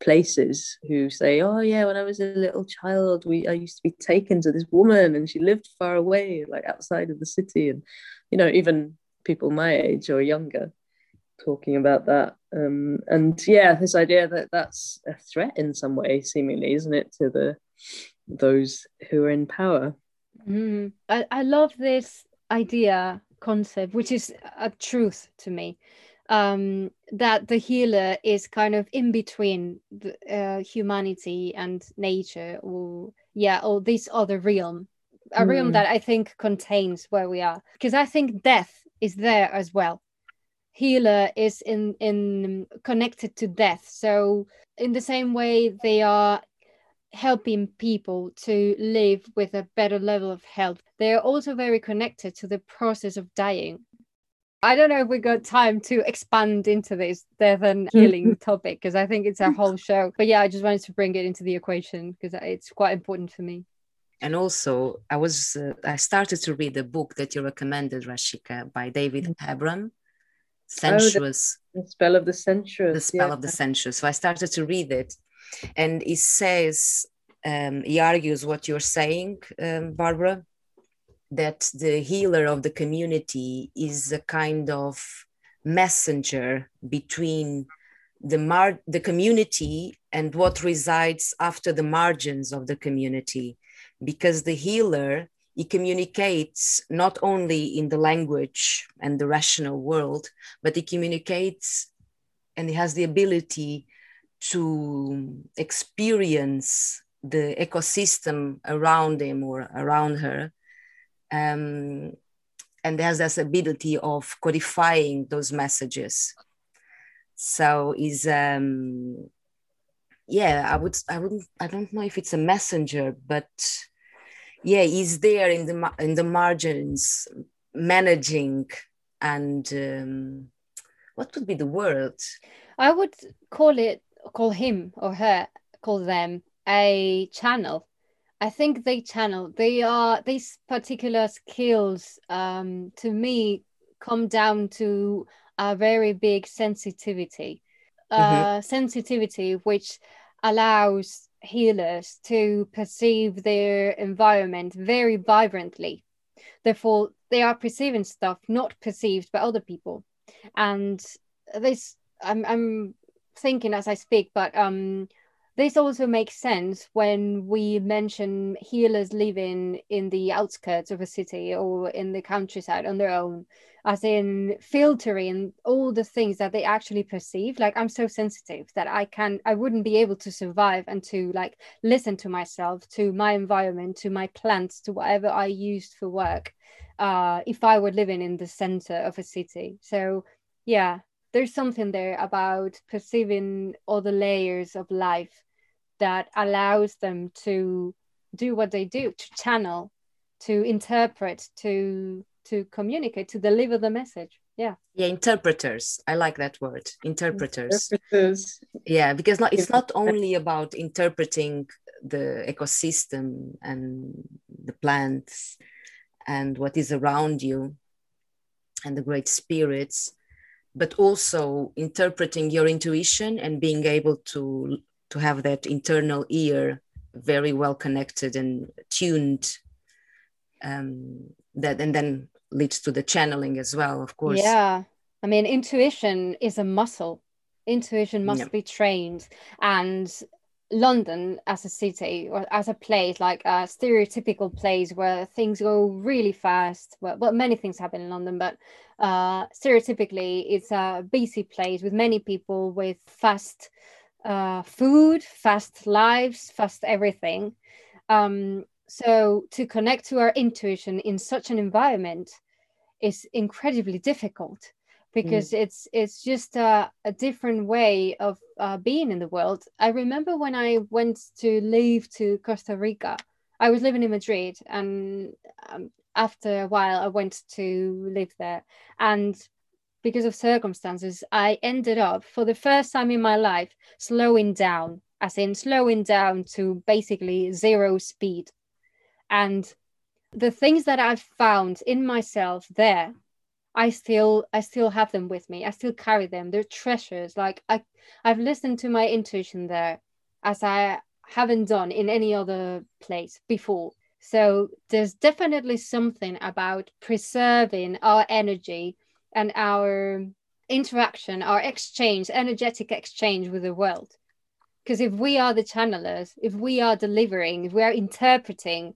places who say, Oh yeah, when I was a little child, we I used to be taken to this woman and she lived far away, like outside of the city. And you know, even people my age or younger talking about that. Um, and yeah, this idea that that's a threat in some way, seemingly, isn't it, to the those who are in power? Mhm. I, I love this idea concept, which is a truth to me, um, that the healer is kind of in between the, uh, humanity and nature, or yeah, or this other realm, a realm Hmm. that I think contains where we are, because I think death is there as well. Healer is in in connected to death, so in the same way they are helping people to live with a better level of health. They are also very connected to the process of dying. I don't know if we got time to expand into this death and healing topic because I think it's a whole show. But yeah, I just wanted to bring it into the equation because it's quite important for me. And also, I was uh, I started to read the book that you recommended, Rashika, by David Abram, Sensuous, The spell of the sensuous. the spell yeah. of the sensuous. So I started to read it, and it says um, he argues what you're saying, um, Barbara, that the healer of the community is a kind of messenger between the mar- the community and what resides after the margins of the community. Because the healer he communicates not only in the language and the rational world but he communicates and he has the ability to experience the ecosystem around him or around her um, and has this ability of codifying those messages so is um yeah i would i wouldn't i don't know if it's a messenger but yeah he's there in the in the margins managing and um, what would be the word I would call it, call him or her, call them a channel. I think they channel. They are these particular skills. Um, to me, come down to a very big sensitivity, uh, sensitivity which allows healers to perceive their environment very vibrantly. Therefore, they are perceiving stuff not perceived by other people, and this I'm I'm thinking as I speak, but um, this also makes sense when we mention healers living in the outskirts of a city or in the countryside on their own, as in filtering all the things that they actually perceive. Like I'm so sensitive that I can I wouldn't be able to survive and to like listen to myself, to my environment, to my plants, to whatever I used for work, uh, if I were living in the center of a city. So yeah there's something there about perceiving all the layers of life that allows them to do what they do to channel to interpret to to communicate to deliver the message. Yeah. Yeah interpreters. I like that word interpreters, Interpreters. yeah because not, it's not only about interpreting the ecosystem and the plants and what is around you and the great spirits but also interpreting your intuition and being able to to have that internal ear very well connected and tuned um, that and then leads to the channeling as well of course. Yeah. I mean intuition is a muscle. Intuition must Yeah. be trained. And london as a city or as a place like a stereotypical place where things go really fast. Well, well many things happen in london but uh stereotypically it's a busy place with many people with fast uh food fast lives fast everything. Um so to connect to our intuition in such an environment is incredibly difficult because it's it's just a, a different way of uh, being in the world. I remember when i went to leave to costa rica i was living in madrid and um, after a while i went to live there. And because of circumstances i ended up for the first time in my life slowing down as in slowing down to basically zero speed. And the things that i've found in myself there i still i still have them with me. I still carry them. They're treasures. Like i i've listened to my intuition there as i haven't done in any other place before. So there's definitely something about preserving our energy and our interaction our exchange energetic exchange with the world because if we are the channelers if we are delivering if we are interpreting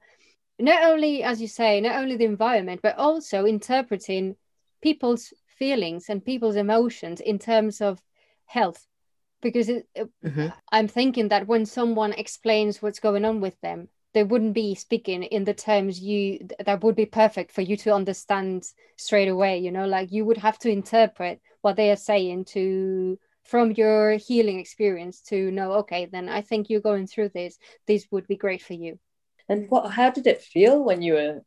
not only as you say not only the environment but also interpreting people's feelings and people's emotions in terms of health because it, Mhm. i'm thinking that when someone explains what's going on with them they wouldn't be speaking in the terms you that would be perfect for you to understand straight away you know like you would have to interpret what they are saying to from your healing experience to know okay then i think you're going through this this would be great for you And what? How did it feel when you were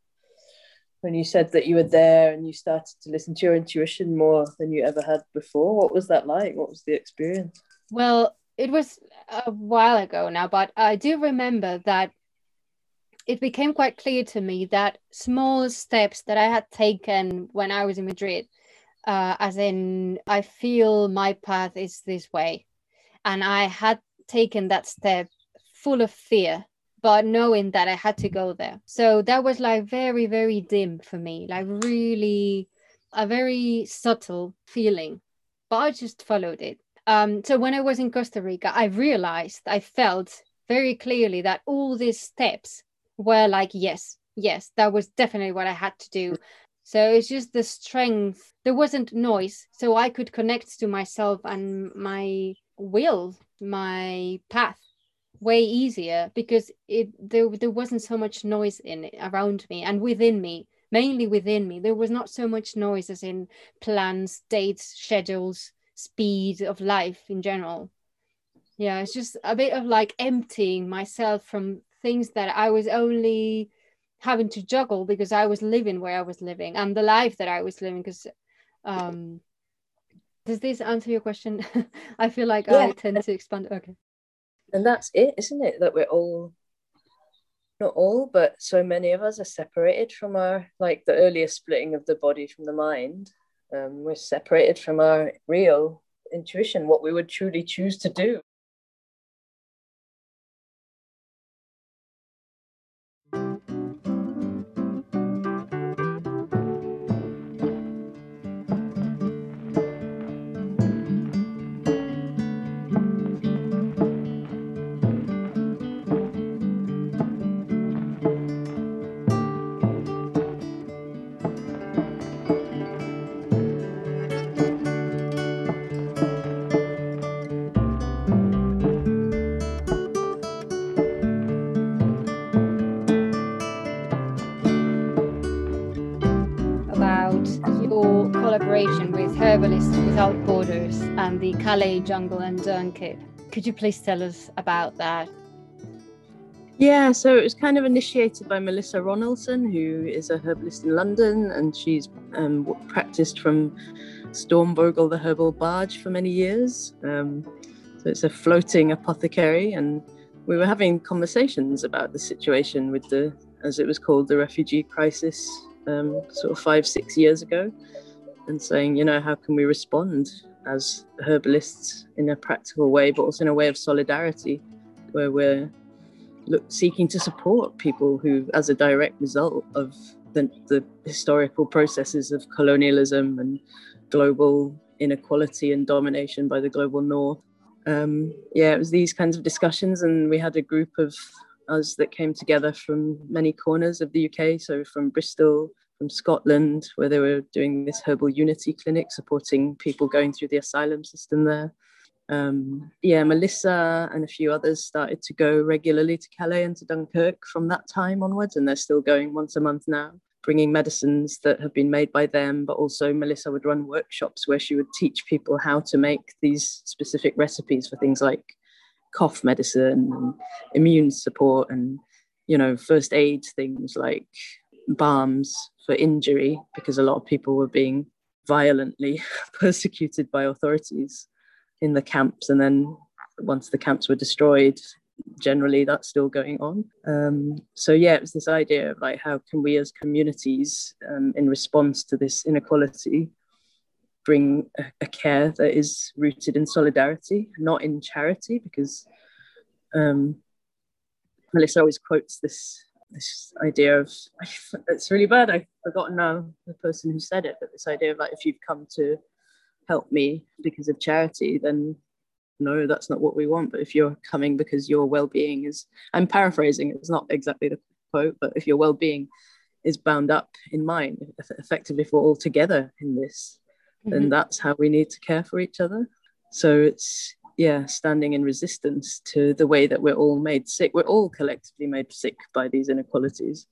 when you said that you were there and you started to listen to your intuition more than you ever had before? What was that like? What was the experience? Well, it was a while ago now, but I do remember that it became quite clear to me that small steps that I had taken when I was in Madrid, uh, as in, I feel my path is this way. And I had taken that step full of fear, but knowing that I had to go there. So that was like very, very dim for me, like really a very subtle feeling, but I just followed it um, so when I was in Costa Rica, I realized, I felt very clearly that all these steps were like, yes, yes, that was definitely what I had to do. Mm. So it's just the strength. There wasn't noise, so I could connect to myself and my will, my path way easier because it there, there wasn't so much noise in it around me and within me mainly within me there was not so much noise as in plans dates schedules speed of life in general. Yeah, it's just a bit of like emptying myself from things that I was only having to juggle because I was living where I was living and the life that I was living. Because, um, does this answer your question? I feel like I tend to expand. Okay. And that's it, isn't it? That we're all not all, but so many of us are separated from our like the earlier splitting of the body from the mind. Um, we're separated from our real intuition, what we would truly choose to do. The Calais jungle and Dunkirk. Could you please tell us about that? Yeah, so it was kind of initiated by Melissa Ronaldson, who is a herbalist in London, and she's um, practiced from Stormvogel, the herbal barge, for many years. Um, so it's a floating apothecary, and we were having conversations about the situation with the, as it was called, the refugee crisis, um, sort of five, six years ago, and saying, you know, how can we respond as herbalists in a practical way, but also in a way of solidarity, where we're look, seeking to support people who, as a direct result of the, the historical processes of colonialism and global inequality and domination by the global north, um, yeah, it was these kinds of discussions, and we had a group of us that came together from many corners of the UK, so from Bristol, from Scotland, where they were doing this herbal unity clinic, supporting people going through the asylum system there. Um, yeah, Melissa and a few others started to go regularly to Calais and to Dunkirk from that time onwards, and they're still going once a month now bringing medicines that have been made by them, but also Melissa would run workshops where she would teach people how to make these specific recipes for things like cough medicine and immune support and you know first aid things like balms for injury because a lot of people were being violently persecuted by authorities in the camps and then once the camps were destroyed generally that's still going on. Um, so yeah, it was this idea of like how can we as communities, um, in response to this inequality, bring a, a, care that is rooted in solidarity, not in charity, because um, Melissa always quotes this this idea of it's really bad. I've forgotten now the person who said it, but this idea of like if you've come to help me because of charity, then no, that's not what we want. But if you're coming because your well-being is, I'm paraphrasing, it's not exactly the quote, but if your well-being is bound up in mine, effectively, if we're all together in this, mm-hmm. then that's how we need to care for each other. So it's yeah, standing in resistance to the way that we're all made sick. We're all collectively made sick by these inequalities.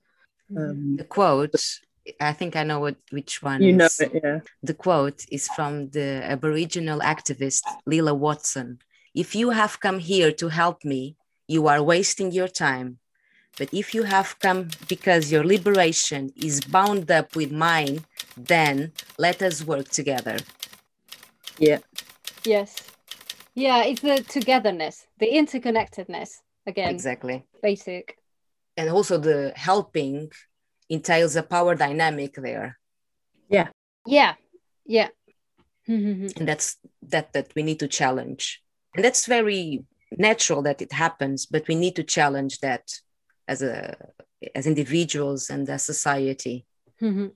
Mm-hmm. Um, the quote I think I know what which one. You know it, yeah. The quote is from the Aboriginal activist Lilla Watson. If you have come here to help me, you are wasting your time. But if you have come because your liberation is bound up with mine, then let us work together. Yeah. Yes. Yeah, it's the togetherness, the interconnectedness again. Exactly. Basic. And also the helping entails a power dynamic there yeah yeah yeah and that's that that we need to challenge and that's very natural that it happens but we need to challenge that as a as individuals and as society mm-hmm.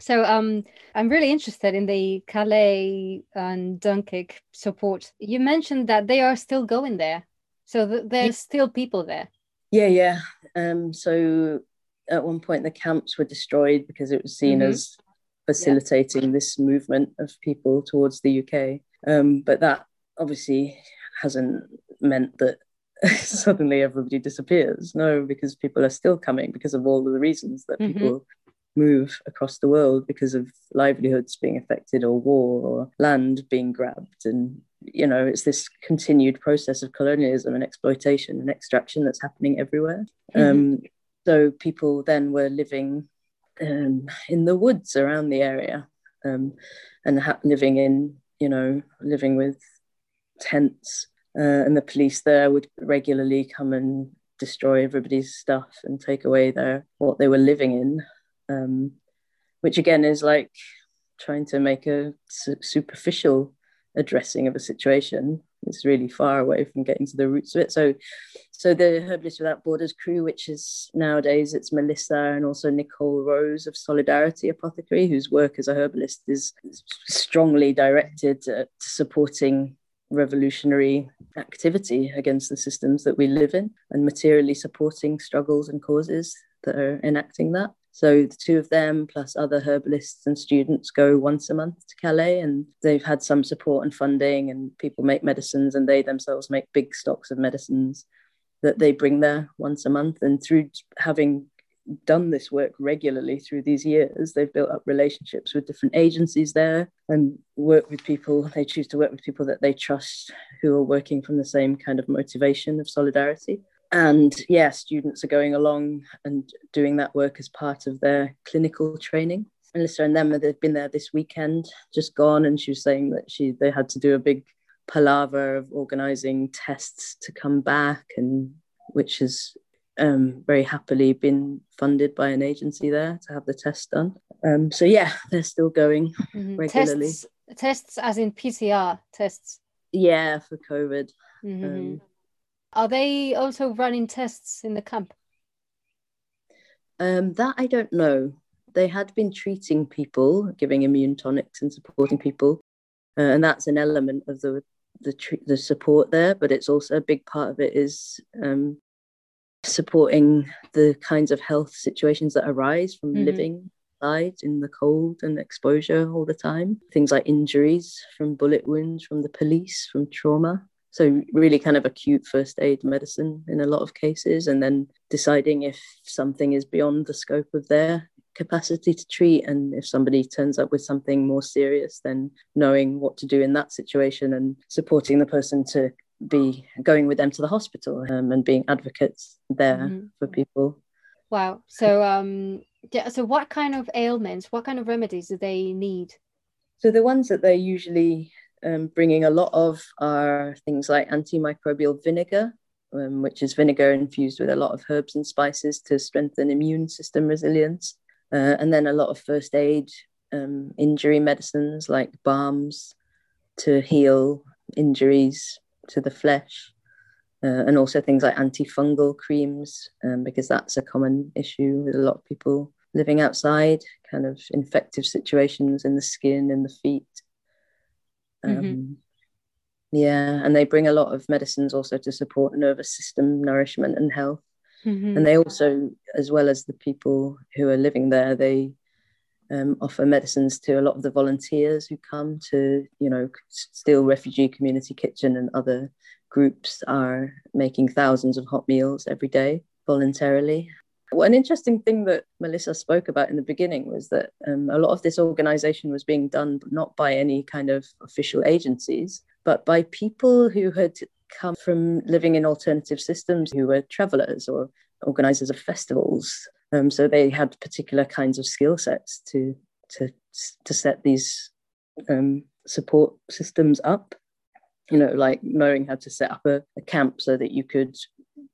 So um i'm really interested in the calais and dunkirk support you mentioned that they are still going there so th- there's yeah. still people there yeah yeah um so at one point the camps were destroyed because it was seen mm-hmm. as facilitating yeah. this movement of people towards the UK. Um, but that obviously hasn't meant that suddenly everybody disappears. No, because people are still coming because of all of the reasons that mm-hmm. people move across the world because of livelihoods being affected or war or land being grabbed and you know it's this continued process of colonialism and exploitation and extraction that's happening everywhere mm-hmm. um, so people then were living um, in the woods around the area um, and ha- living in, you know, living with tents. Uh, and the police there would regularly come and destroy everybody's stuff and take away their what they were living in, um, which again is like trying to make a su- superficial addressing of a situation it's really far away from getting to the roots of it. So, so the Herbalists Without Borders crew, which is nowadays it's Melissa and also Nicole Rose of Solidarity Apothecary, whose work as a herbalist is strongly directed at supporting revolutionary activity against the systems that we live in and materially supporting struggles and causes that are enacting that. So the two of them, plus other herbalists and students, go once a month to Calais, and they've had some support and funding, and people make medicines, and they themselves make big stocks of medicines that they bring there once a month. And through having done this work regularly through these years. They've built up relationships with different agencies there and work with people. They choose to work with people that they trust who are working from the same kind of motivation of solidarity. And yeah, students are going along and doing that work as part of their clinical training. Melissa and them they've been there this weekend, just gone, and she was saying that she they had to do a big palaver of organizing tests to come back and which has um, very happily been funded by an agency there to have the test done. Um, so yeah, they're still going mm-hmm. regularly. Tests, tests, as in PCR tests. Yeah, for COVID. Mm-hmm. Um, Are they also running tests in the camp? Um, that I don't know. They had been treating people, giving immune tonics and supporting people, uh, and that's an element of the the the support there. But it's also a big part of it is um, supporting the kinds of health situations that arise from mm-hmm. living outside in the cold and exposure all the time. Things like injuries from bullet wounds, from the police, from trauma. So, really, kind of acute first aid medicine in a lot of cases, and then deciding if something is beyond the scope of their capacity to treat. And if somebody turns up with something more serious, then knowing what to do in that situation and supporting the person to be going with them to the hospital um, and being advocates there mm-hmm. for people. Wow. So, um, yeah. So, what kind of ailments, what kind of remedies do they need? So, the ones that they're usually um, bringing a lot of are things like antimicrobial vinegar, um, which is vinegar infused with a lot of herbs and spices to strengthen immune system resilience, uh, and then a lot of first aid um, injury medicines like balms to heal injuries to the flesh, uh, and also things like antifungal creams, um, because that's a common issue with a lot of people living outside, kind of infective situations in the skin and the feet. Um, mm-hmm. Yeah, and they bring a lot of medicines also to support nervous system nourishment and health. Mm-hmm. And they also, as well as the people who are living there, they um, offer medicines to a lot of the volunteers who come to, you know, Steel Refugee Community Kitchen and other groups are making thousands of hot meals every day voluntarily. One interesting thing that Melissa spoke about in the beginning was that um, a lot of this organization was being done not by any kind of official agencies, but by people who had come from living in alternative systems who were travelers or organizers of festivals um, so they had particular kinds of skill sets to to to set these um, support systems up. You know, like knowing how to set up a, a camp so that you could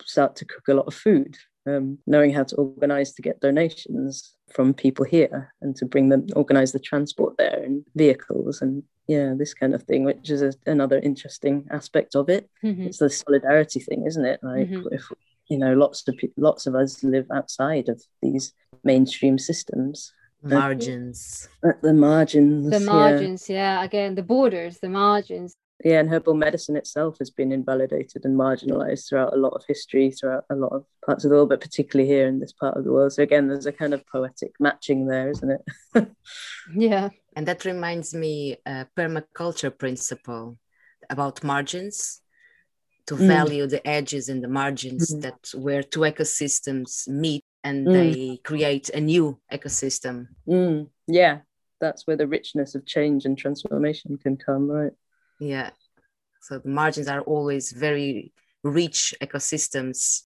start to cook a lot of food, um, knowing how to organize to get donations from people here and to bring them, organize the transport there and vehicles and yeah, this kind of thing, which is a, another interesting aspect of it. Mm-hmm. It's the solidarity thing, isn't it? Like mm-hmm. if you know lots of lots of us live outside of these mainstream systems margins at the margins the margins yeah. yeah again the borders the margins yeah and herbal medicine itself has been invalidated and marginalized throughout a lot of history throughout a lot of parts of the world but particularly here in this part of the world so again there's a kind of poetic matching there isn't it yeah and that reminds me a permaculture principle about margins to mm. value the edges and the margins mm. that where two ecosystems meet and mm. they create a new ecosystem. Mm. Yeah, that's where the richness of change and transformation can come, right? Yeah. So the margins are always very rich ecosystems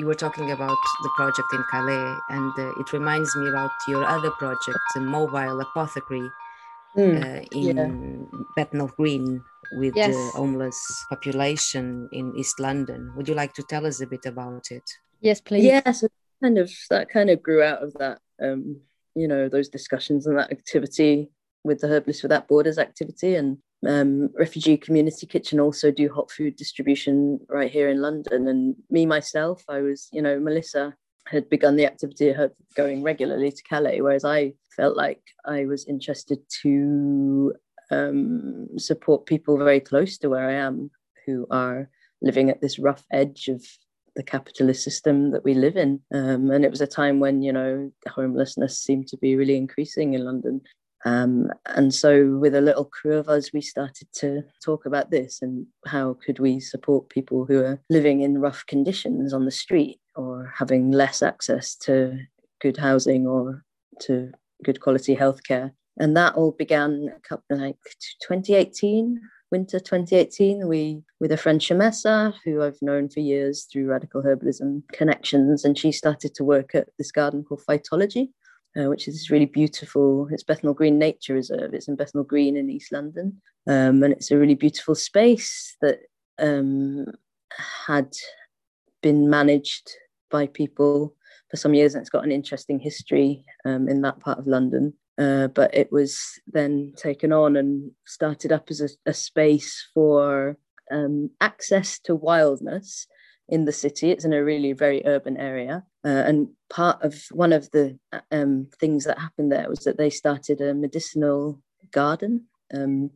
you were talking about the project in Calais, and uh, it reminds me about your other project, the mobile apothecary mm, uh, in yeah. Bethnal Green with yes. the homeless population in East London. Would you like to tell us a bit about it? Yes, please. Yes, kind of that kind of grew out of that, um, you know, those discussions and that activity with the Herbalists Without Borders activity, and um, refugee community kitchen also do hot food distribution right here in London. And me myself, I was, you know, Melissa had begun the activity of going regularly to Calais, whereas I felt like I was interested to um, support people very close to where I am who are living at this rough edge of the capitalist system that we live in. Um, and it was a time when, you know, homelessness seemed to be really increasing in London. Um, and so, with a little crew of us, we started to talk about this and how could we support people who are living in rough conditions on the street or having less access to good housing or to good quality healthcare. And that all began a couple like 2018, winter 2018. We with a friend Shamessa, who I've known for years through radical herbalism connections, and she started to work at this garden called Phytology, uh, which is really beautiful. It's Bethnal Green Nature Reserve. It's in Bethnal Green in East London, um, and it's a really beautiful space that um, had been managed by people for some years, and it's got an interesting history um, in that part of London. Uh, but it was then taken on and started up as a, a space for um, access to wildness in the city. It's in a really very urban area. Uh, and part of one of the um, things that happened there was that they started a medicinal garden. Um,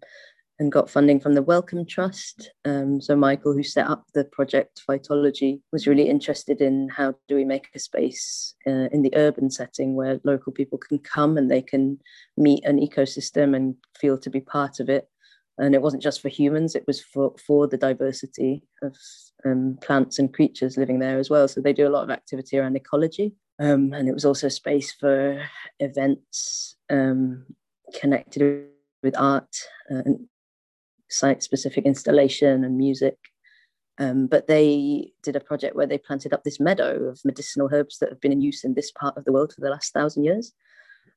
and got funding from the Wellcome Trust. Um, so Michael, who set up the project Phytology, was really interested in how do we make a space uh, in the urban setting where local people can come and they can meet an ecosystem and feel to be part of it. And it wasn't just for humans; it was for for the diversity of um, plants and creatures living there as well. So they do a lot of activity around ecology, um, and it was also space for events um, connected with art uh, and site specific installation and music. Um, but they did a project where they planted up this meadow of medicinal herbs that have been in use in this part of the world for the last thousand years,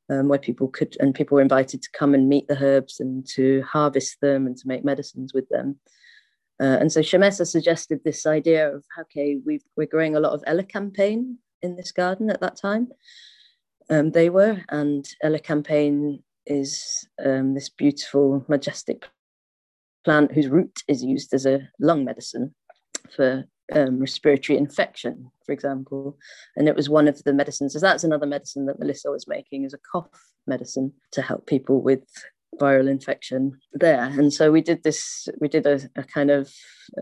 um, where people could and people were invited to come and meet the herbs and to harvest them and to make medicines with them. Uh, and so Shamessa suggested this idea of okay, we are growing a lot of elecampane in this garden at that time. Um, they were, and elecampane is um, this beautiful, majestic plant whose root is used as a lung medicine for um, respiratory infection, for example. And it was one of the medicines, as that's another medicine that Melissa was making is a cough medicine to help people with viral infection there. And so we did this, we did a, a kind of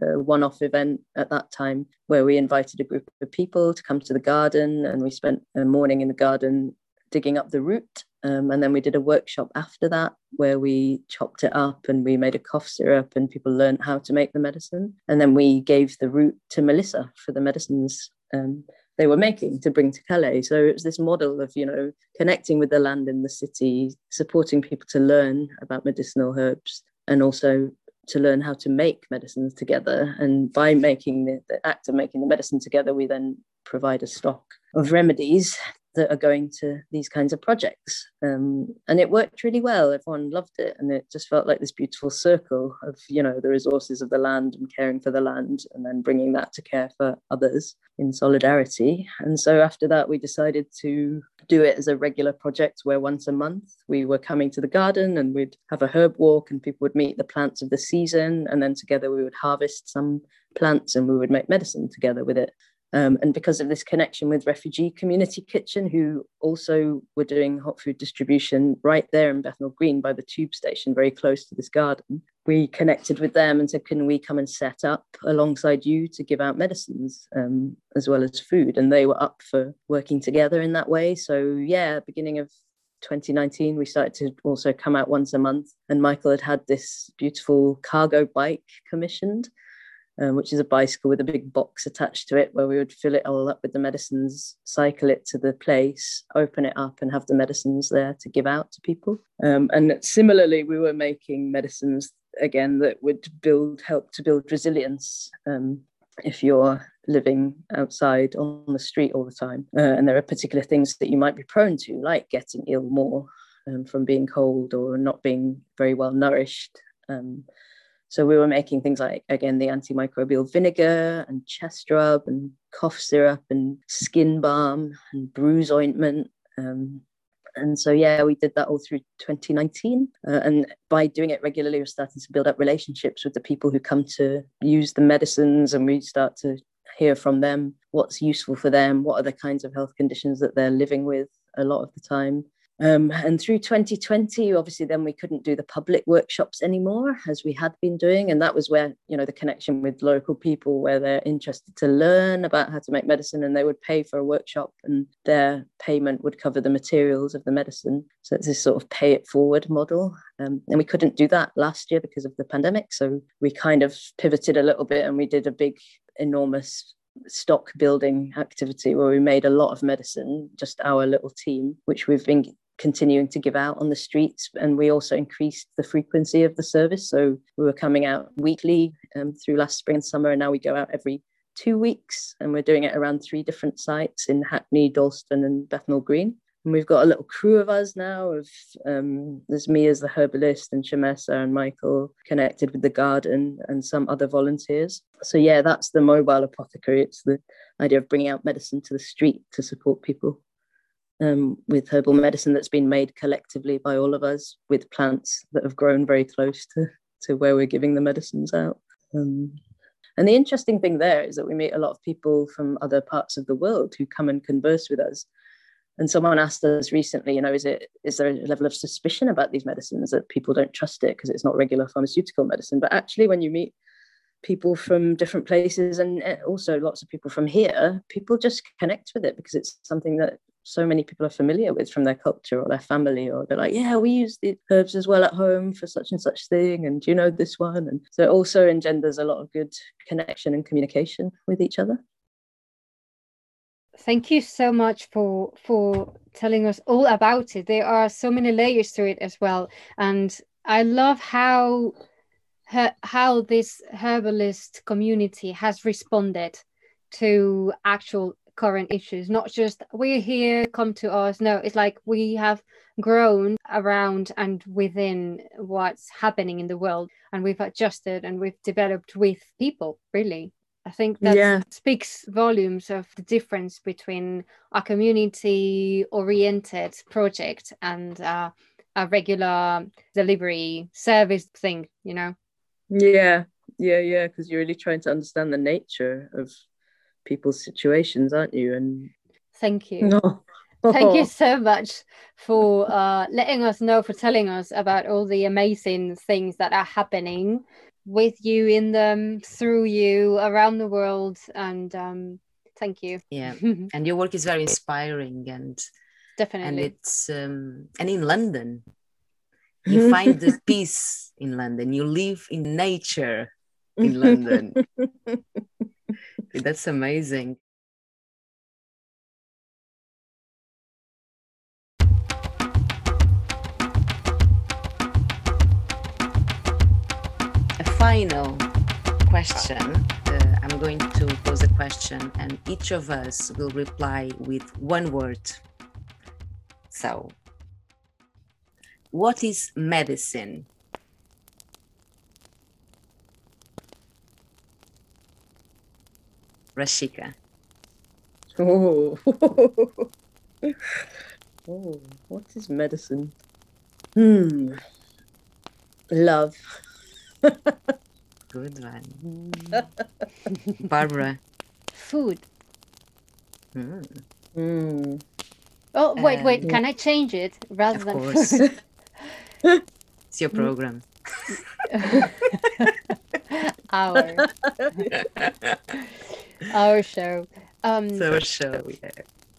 uh, one off event at that time where we invited a group of people to come to the garden and we spent a morning in the garden digging up the root um, and then we did a workshop after that where we chopped it up and we made a cough syrup and people learned how to make the medicine. And then we gave the root to Melissa for the medicines um, they were making to bring to Calais. So it was this model of, you know, connecting with the land in the city, supporting people to learn about medicinal herbs and also to learn how to make medicines together. And by making the, the act of making the medicine together, we then provide a stock of remedies that are going to these kinds of projects. Um, and it worked really well. Everyone loved it. And it just felt like this beautiful circle of, you know, the resources of the land and caring for the land and then bringing that to care for others in solidarity. And so after that, we decided to do it as a regular project where once a month we were coming to the garden and we'd have a herb walk and people would meet the plants of the season. And then together we would harvest some plants and we would make medicine together with it. Um, and because of this connection with Refugee Community Kitchen, who also were doing hot food distribution right there in Bethnal Green by the tube station, very close to this garden, we connected with them and said, Can we come and set up alongside you to give out medicines um, as well as food? And they were up for working together in that way. So, yeah, beginning of 2019, we started to also come out once a month. And Michael had had this beautiful cargo bike commissioned um, which is a bicycle with a big box attached to it where we would fill it all up with the medicines, cycle it to the place, open it up, and have the medicines there to give out to people. Um, and similarly, we were making medicines again that would build, help to build resilience. Um, if you're living outside on the street all the time, uh, and there are particular things that you might be prone to, like getting ill more um, from being cold or not being very well nourished. Um, so we were making things like, again, the antimicrobial vinegar and chest rub and cough syrup and skin balm and bruise ointment. Um, and so, yeah, we did that all through 2019. Uh, and by doing it regularly, we're starting to build up relationships with the people who come to use the medicines. And we start to hear from them what's useful for them, what are the kinds of health conditions that they're living with a lot of the time. Um, and through 2020, obviously, then we couldn't do the public workshops anymore as we had been doing. And that was where, you know, the connection with local people, where they're interested to learn about how to make medicine and they would pay for a workshop and their payment would cover the materials of the medicine. So it's this sort of pay it forward model. Um, and we couldn't do that last year because of the pandemic. So we kind of pivoted a little bit and we did a big, enormous stock building activity where we made a lot of medicine, just our little team, which we've been continuing to give out on the streets. And we also increased the frequency of the service. So we were coming out weekly um, through last spring and summer, and now we go out every two weeks. And we're doing it around three different sites in Hackney, Dalston, and Bethnal Green. And we've got a little crew of us now. Of um, there's me as the herbalist, and Shamessa and Michael connected with the garden, and some other volunteers. So yeah, that's the mobile apothecary. It's the idea of bringing out medicine to the street to support people um, with herbal medicine that's been made collectively by all of us with plants that have grown very close to, to where we're giving the medicines out. Um, and the interesting thing there is that we meet a lot of people from other parts of the world who come and converse with us. And someone asked us recently, you know, is it is there a level of suspicion about these medicines that people don't trust it because it's not regular pharmaceutical medicine? But actually, when you meet people from different places and eh, also lots of people from here, people just connect with it because it's something that so many people are familiar with from their culture or their family, or they're like, yeah, we use the herbs as well at home for such and such thing, and you know this one? And so it also engenders a lot of good connection and communication with each other. Thank you so much for for telling us all about it. There are so many layers to it as well, and I love how her, how this herbalist community has responded to actual current issues not just we're here come to us. No it's like we have grown around and within what's happening in the world and we've adjusted and we've developed with people really. I think that yeah. speaks volumes of the difference between a community oriented project and uh, a regular delivery service thing you know? Yeah. Yeah yeah because you're really trying to understand the nature of people's situations, aren't you? And thank you. No. Thank you so much for uh, letting us know, for telling us about all the amazing things that are happening with you, in them, through you, around the world. And um, thank you. Yeah. and your work is very inspiring and definitely. And it's um, and in London, you find the peace in London. You live in nature in London. That's amazing. A final question. Uh, I'm going to pose a question, and each of us will reply with one word. So, what is medicine? Rashika. Oh. oh, what is medicine? Hmm. Love. Good one. Barbara. Food. Mm. Mm. Oh, wait, wait. Um, Can I change it rather of than course. it's your program. Our our show. Um, our show, yeah.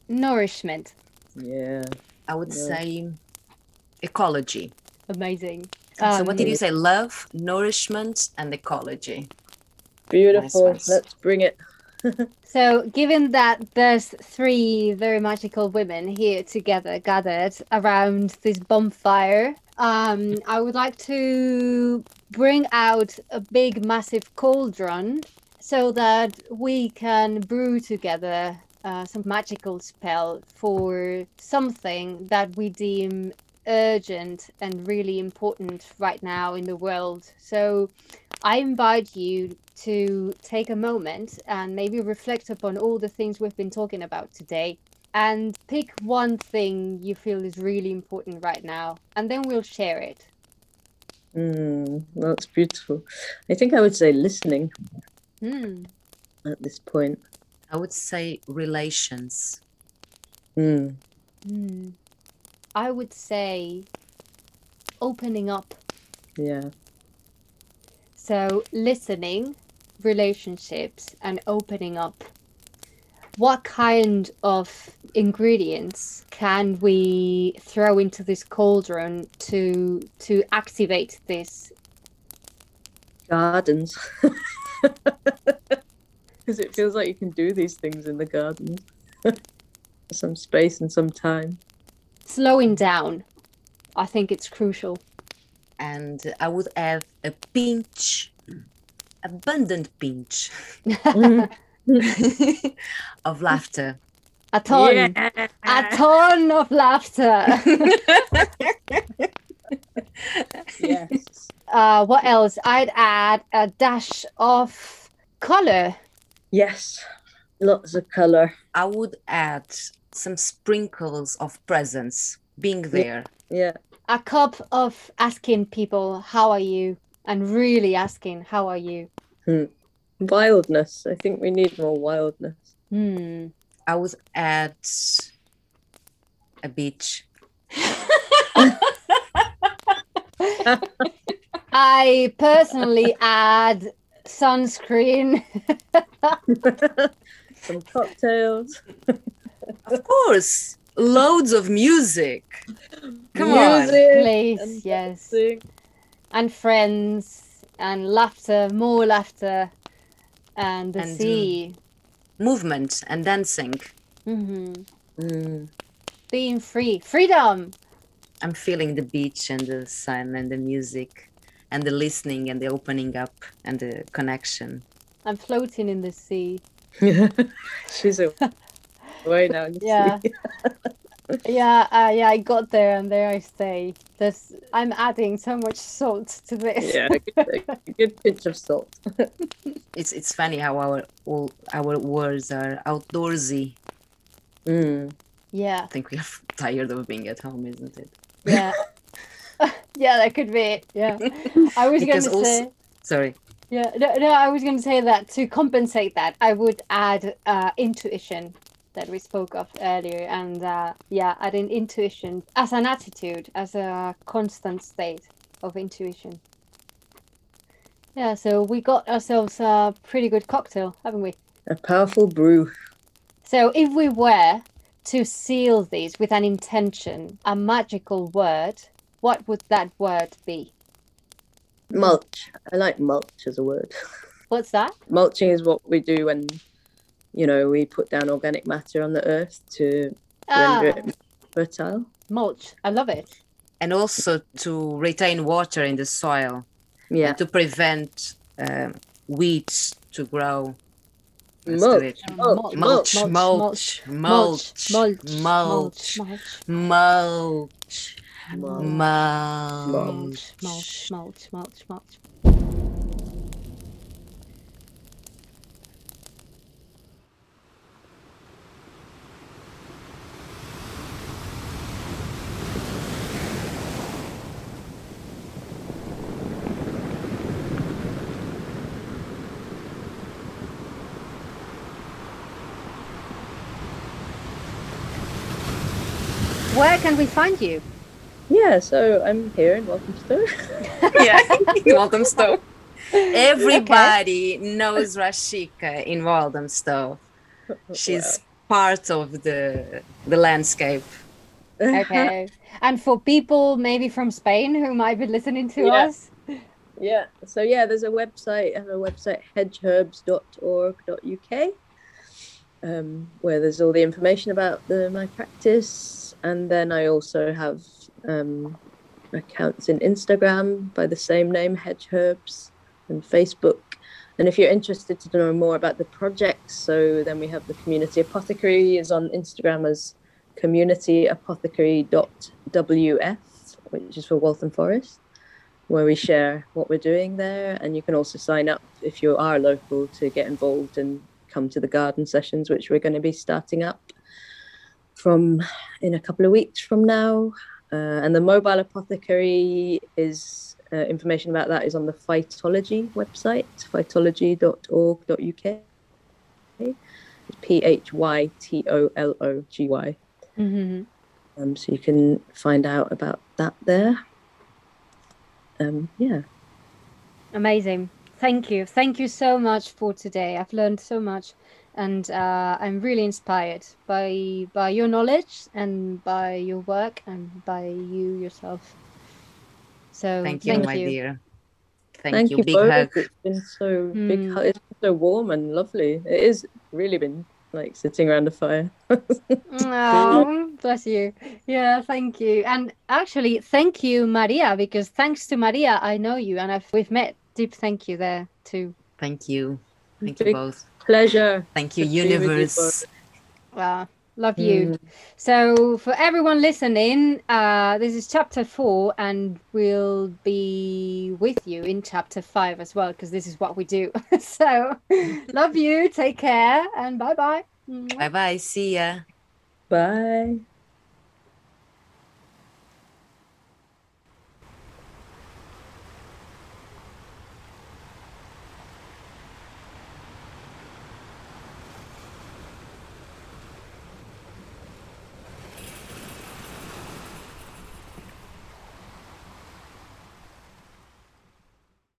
Nourishment. Yeah. I would yeah. say ecology. Amazing. Um, so what did you say? Love, nourishment, and ecology. Beautiful. Nice Let's bring it. so, given that there's three very magical women here together, gathered around this bonfire, um, I would like to bring out a big, massive cauldron so that we can brew together uh, some magical spell for something that we deem urgent and really important right now in the world. So I invite you to take a moment and maybe reflect upon all the things we've been talking about today and pick one thing you feel is really important right now and then we'll share it. Mm, that's beautiful. I think I would say listening. Mm. at this point. I would say relations. Mm. Hmm. I would say opening up. Yeah. So listening, relationships, and opening up. What kind of ingredients can we throw into this cauldron to to activate this? Gardens. Because it feels like you can do these things in the garden. some space and some time. Slowing down. I think it's crucial. And I would have a pinch, abundant pinch of laughter. A ton. A ton of laughter. yes. Uh, what else? I'd add a dash of color. Yes. Lots of colour. I would add some sprinkles of presence, being there. Yeah. A cup of asking people, how are you? And really asking, how are you? Wildness. I think we need more wildness. Hmm. I would add a beach. I personally add sunscreen. some cocktails. Of course, loads of music. Come on. Music Please, and yes. dancing. And friends and laughter, more laughter. And the And, sea. Movement and dancing. hmm Mm. Being free. Freedom. I'm feeling the beach and the sun and the music and the listening and the opening up and the connection. I'm floating in the sea. She's away now. you Yeah. Yeah, uh, yeah, I got there and there I stay. There's, I'm adding so much salt to this. yeah. A good, a good pinch of salt. It's it's funny how our all our words are outdoorsy. Mm. yeah, I think we are tired of being at home, isn't it? yeah. yeah, that could be it. Yeah. I was going to also- say, Sorry. yeah, no, no, I was going to say that to compensate that, I would add uh, intuition that we spoke of earlier. And uh, yeah, adding intuition as an attitude, as a constant state of intuition. Yeah, so we got ourselves a pretty good cocktail, haven't we? A powerful brew. So if we were to seal these with an intention, a magical word, what would that word be? Mulch. I like mulch as a word. What's that? Mulching is what we do when, you know, we put down organic matter on the earth to Ah, render it fertile. mulch. I love it. And also to retain water in the soil Yeah. and to prevent um, weeds to grow. Let's do Mulch. it. Mulch. Mulch, mulch, mulch, mulch, mulch, mulch, mulch, mulch, mulch, Mulch. mulch. mulch, mulch, mulch, mulch. Where can we find you? Yeah, so I'm here in Walthamstow. yeah, Walthamstow. Everybody knows Rashika in Walthamstow. She's part of the the landscape. Okay. and for people maybe from Spain who might be listening to Yeah. us, Yeah, so yeah, there's a website, I have a website, hedgeherbs.org.uk, um, where there's all the information about the my practice. And then I also have um, accounts in Instagram by the same name, Hedgeherbs, and Facebook. And if you're interested to know more about the project, so then we have the Community Apothecary is on Instagram as communityapothecary.wf, which is for Waltham Forest where we share what we're doing there. And you can also sign up if you are local to get involved and come to the garden sessions, which we're going to be starting up from in a couple of weeks from now. Uh, and the mobile apothecary is uh, information about that is on the phytology website, phytology.org.uk. P H Y T O L O G Y. hmm Um, so you can find out about that there. Um, yeah. Amazing. Thank you. Thank you so much for today. I've learned so much and uh, I'm really inspired by by your knowledge and by your work and by you yourself. So Thank you, my dear. Thank, you. Big both. hug. It's been so big. Mm. hu- It's been so warm and lovely. It is really been like sitting around a fire. Oh, bless you. Yeah, thank you. And actually, thank you, Maria, because thanks to Maria, I know you and I've, we've met. Deep thank you there too. Thank you. Thank you both. Pleasure. Thank you, to be with you universe. Uh, love you. So, for everyone listening, uh, this is chapter four, and we'll be with you in chapter five as well, because this is what we do. so, love you. Take care, and bye bye. Bye bye. See ya. Bye.